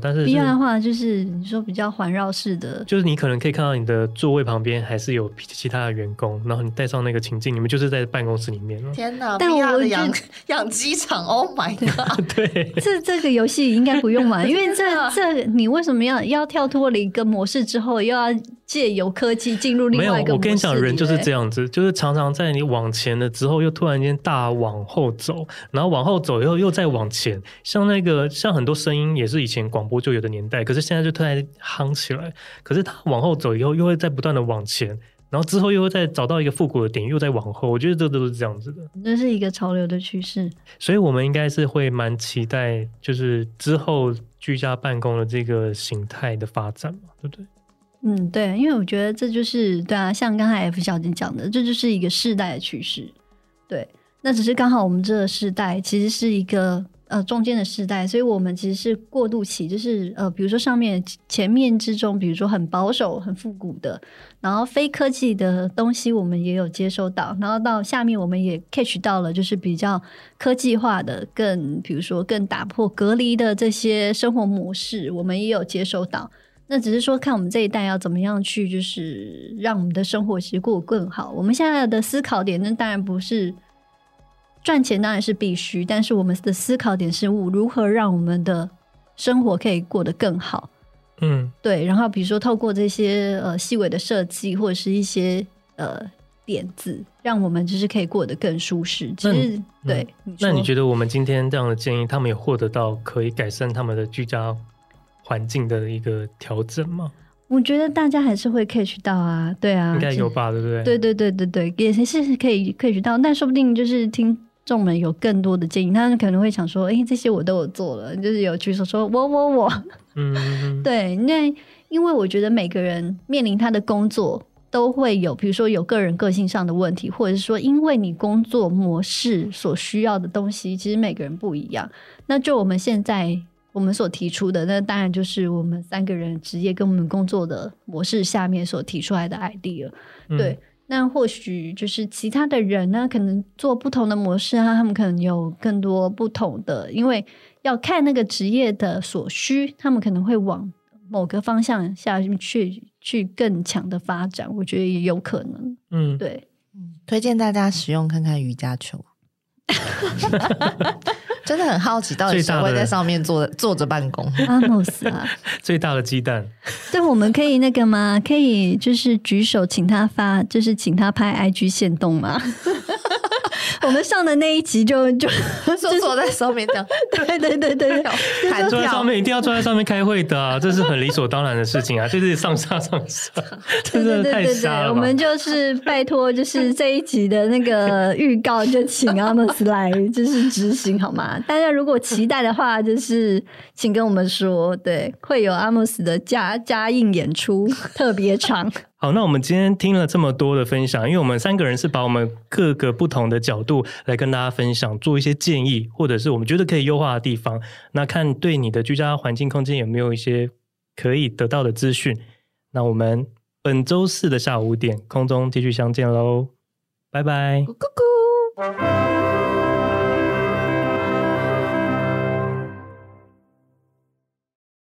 S1: 但是
S2: VR 的话，就是你说比较环绕式的，
S1: 就是你可能可以看到你的座位旁边还是有其他的员工，然后你带上那个情境，你们就是在办公室里面。
S3: 天哪！但我的养 养鸡场，Oh my god！
S1: 对，
S2: 这这个游戏应该不用玩，因为这这你为什么要要跳脱了一个模式之后，又要借由科技进入另外一个？
S1: 没有，我跟你讲，人就是这样子，就是常常在你往前了之后，又突然间大往后走，然后往后走以后又再往前，像那个像很多声音也是以前广。广播就有的年代，可是现在就突然夯起来。可是他往后走以后，又会再不断的往前，然后之后又会再找到一个复古的点，又再往后。我觉得这都是这样子的，
S2: 这是一个潮流的趋势。
S1: 所以，我们应该是会蛮期待，就是之后居家办公的这个形态的发展嘛，对不对？
S2: 嗯，对，因为我觉得这就是对啊，像刚才 F 小姐讲的，这就是一个世代的趋势。对，那只是刚好我们这个世代其实是一个。呃，中间的世代，所以我们其实是过渡期，就是呃，比如说上面前面之中，比如说很保守、很复古的，然后非科技的东西，我们也有接收到，然后到下面我们也 catch 到了，就是比较科技化的，更比如说更打破隔离的这些生活模式，我们也有接收到。那只是说看我们这一代要怎么样去，就是让我们的生活其实过得更好。我们现在的思考点，那当然不是。赚钱当然是必须，但是我们的思考点是如何让我们的生活可以过得更好。
S1: 嗯，对。
S2: 然后比如说透过这些呃细微的设计或者是一些呃点子，让我们就是可以过得更舒适。其实，嗯、对。
S1: 那你觉得我们今天这样的建议，他们有获得到可以改善他们的居家环境的一个调整吗？
S2: 我觉得大家还是会 catch 到啊，对啊，
S1: 应该有吧，对不对？
S2: 对对对对对，也是可以 catch 到，但说不定就是听。众们有更多的建议，他们可能会想说：“哎、欸，这些我都有做了。”就是有举手说：“我我我。”嗯，对，那因为我觉得每个人面临他的工作都会有，比如说有个人个性上的问题，或者是说因为你工作模式所需要的东西，其实每个人不一样。那就我们现在我们所提出的，那当然就是我们三个人职业跟我们工作的模式下面所提出来的 idea。对。嗯那或许就是其他的人呢，可能做不同的模式啊，他们可能有更多不同的，因为要看那个职业的所需，他们可能会往某个方向下去，去更强的发展。我觉得也有可能，嗯，对，
S3: 推荐大家使用看看瑜伽球。真的很好奇，到底谁会在上面坐坐着办公？
S2: 阿莫斯啊，
S1: 最大的鸡蛋。
S2: 对，我们可以那个吗？可以就是举手，请他发，就是请他拍 IG 线动吗？我们上的那一集就就
S3: 就坐在上面这样，
S2: 对对对对，
S3: 弹
S1: 坐在上。面一定要坐在上面开会的啊，这是很理所当然的事情啊，就是上下上下，真的太
S2: 对对对对，
S1: 瞎了。
S2: 我们就是拜托，就是这一集的那个预告，就请阿莫斯来就是执行好吗？大家如果期待的话，就是请跟我们说，对，会有阿莫斯的加加映演出特别场。
S1: 好，那我们今天听了这么多的分享，因为我们三个人是把我们各个不同的角度来跟大家分享，做一些建议，或者是我们觉得可以优化的地方。那看对你的居家环境空间有没有一些可以得到的资讯。那我们本周四的下午五点空中继续相见喽，拜拜。
S3: 咕咕。